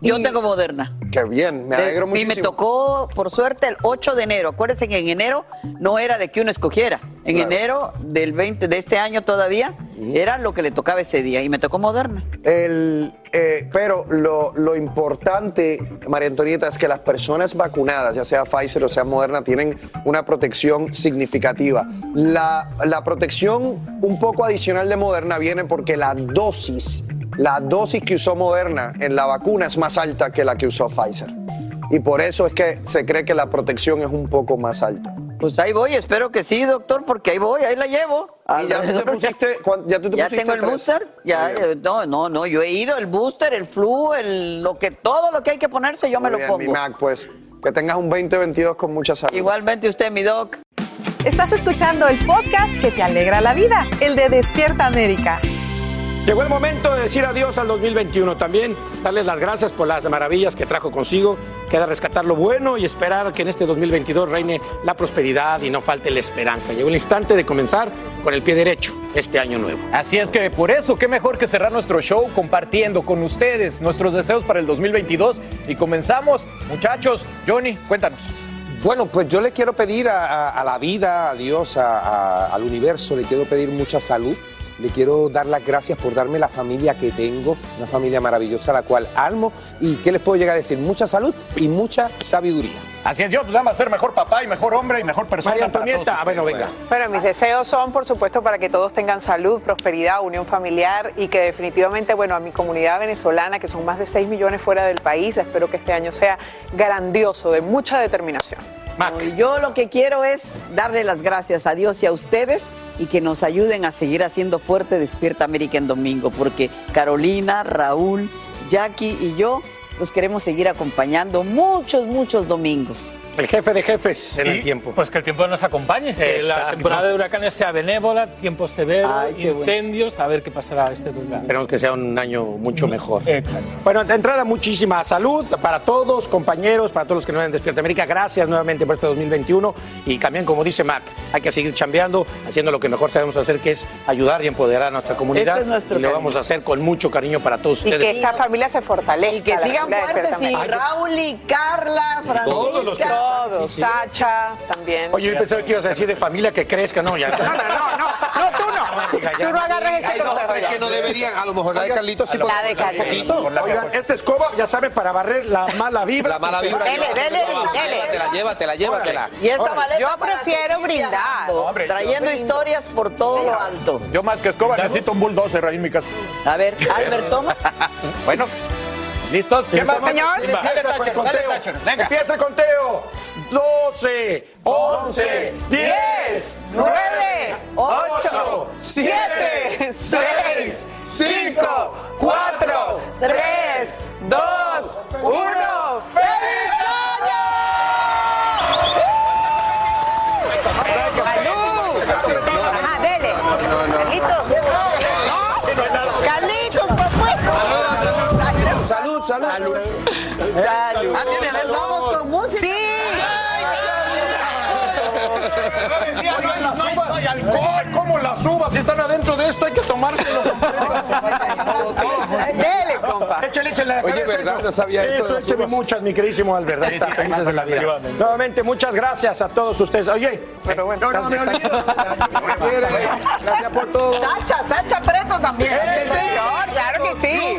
Yo tengo Moderna. Qué bien, me alegro y muchísimo. me tocó, por suerte, el 8 de enero. Acuérdense que en enero no era de que uno escogiera. En Claro. enero del 20 de este año todavía era lo que le tocaba ese día y me tocó Moderna. El, eh, pero lo, importante, María Antonieta, es que las personas vacunadas, ya sea Pfizer o sea Moderna, tienen una protección significativa. La, la protección un poco adicional de Moderna viene porque la dosis, la dosis que usó Moderna en la vacuna es más alta que la que usó Pfizer. Y por eso es que se cree que la protección es un poco más alta. Pues ahí voy, espero que sí, doctor, porque ahí voy, ahí la llevo. ¿Y ya tú te pusiste, ya tú te Ya pusiste tengo el tres? booster, ya, eh, no, no, no, yo he ido, el booster, el flu, el, lo que, todo lo que hay que ponerse, yo me lo bien, pongo. mi Mac, pues que tengas un 2022 con mucha salud. Igualmente usted, mi doc. Estás escuchando el podcast que te alegra la vida, el de Despierta América. Llegó el momento de decir adiós al 2021 también, darles las gracias por las maravillas que trajo consigo, queda rescatar lo bueno y esperar que en este 2022 reine la prosperidad y no falte la esperanza. Llegó el instante de comenzar con el pie derecho este año nuevo. Así es que por eso, qué mejor que cerrar nuestro show compartiendo con ustedes nuestros deseos para el 2022. Y comenzamos, muchachos. Johnny, cuéntanos. Bueno, pues yo le quiero pedir a, a- a la vida, a Dios, a- a- al universo, le quiero pedir mucha salud. Le quiero dar las gracias por darme la familia que tengo, una familia maravillosa a la cual almo. ¿Y qué les puedo llegar a decir? Mucha salud y mucha sabiduría. Así es, yo, pues vamos a ser mejor papá y mejor hombre y mejor persona. María para Antonieta, todos ah, bueno, venga. Bueno, mis deseos son, por supuesto, para que todos tengan salud, prosperidad, unión familiar y que definitivamente, bueno, a mi comunidad venezolana, que son más de 6 millones fuera del país, espero que este año sea grandioso, de mucha determinación. Y Yo lo que quiero es darle las gracias a Dios y a ustedes y que nos ayuden a seguir haciendo fuerte Despierta América en domingo, porque Carolina, Raúl, Jackie y yo los queremos seguir acompañando muchos, muchos domingos. El jefe de jefes en el Y, tiempo. Pues que el tiempo nos acompañe, que la temporada de huracanes sea benévola, tiempos severos, Ay, qué bueno. incendios, a ver qué pasará este 2020. Esperemos que sea un año mucho mejor. Exacto. Bueno, de entrada, muchísima salud para todos, compañeros, para todos los que nos ven en Despierta América. Gracias nuevamente por este 2021. Y también, como dice Mac, hay que seguir chambeando, haciendo lo que mejor sabemos hacer, que es ayudar y empoderar a nuestra comunidad. Este es nuestro y lo cariño. vamos a hacer con mucho cariño para todos Y ustedes. que esta familia se fortalezca. Y que sigan fuertes, y. Raúl y Carla, Todos los que- Francisca. Todos, Sacha también. Oye, yo pensaba que ibas a decir de familia que crezca, no, ya. No, no, no, no, tú no. Tú no agarras ese Ay, no, consejo. pero es que no deberían. A lo mejor la de Carlitos sí La puede de Carlitos. poquito. Oigan, esta escoba, ya saben, para barrer la mala vibra. La mala vibra. Dele, dele, dele. Llévatela, llévatela, llévatela. Y esta maleta Yo prefiero brindar. trayendo historias por todo lo alto. Yo más que escoba necesito un bulldozer ahí en mi casa. A ver, Albert, toma. Bueno, ¿listos? ¿Qué más? señor? Dale, Empieza el Thatcher, dale, conteo. Thatcher, venga. Empieza el conteo. 12, 11, 10, 9, 8, 7, 6, 5, 4, 3, 2, 1. ¡Feliz Ah, dele. Carlitos. No. Carlitos, salud. Salud. Ah, ¿tiene? Vamos con música. Sí. No hay alcohol, ¿cómo las uvas? Si están adentro de esto hay que tomárselo. Dele, compa. Échale, échale. Oye, ¿verdad? eso. No sabía Eso, las écheme uvas. muchas, mi queridísimo Albert. Ahí está, felices de la vida. Nuevamente, muchas gracias a todos ustedes. Oye, pero bueno, Gracias por todo. Sacha, Sacha Preto también. ¡Eh, señor, claro que sí.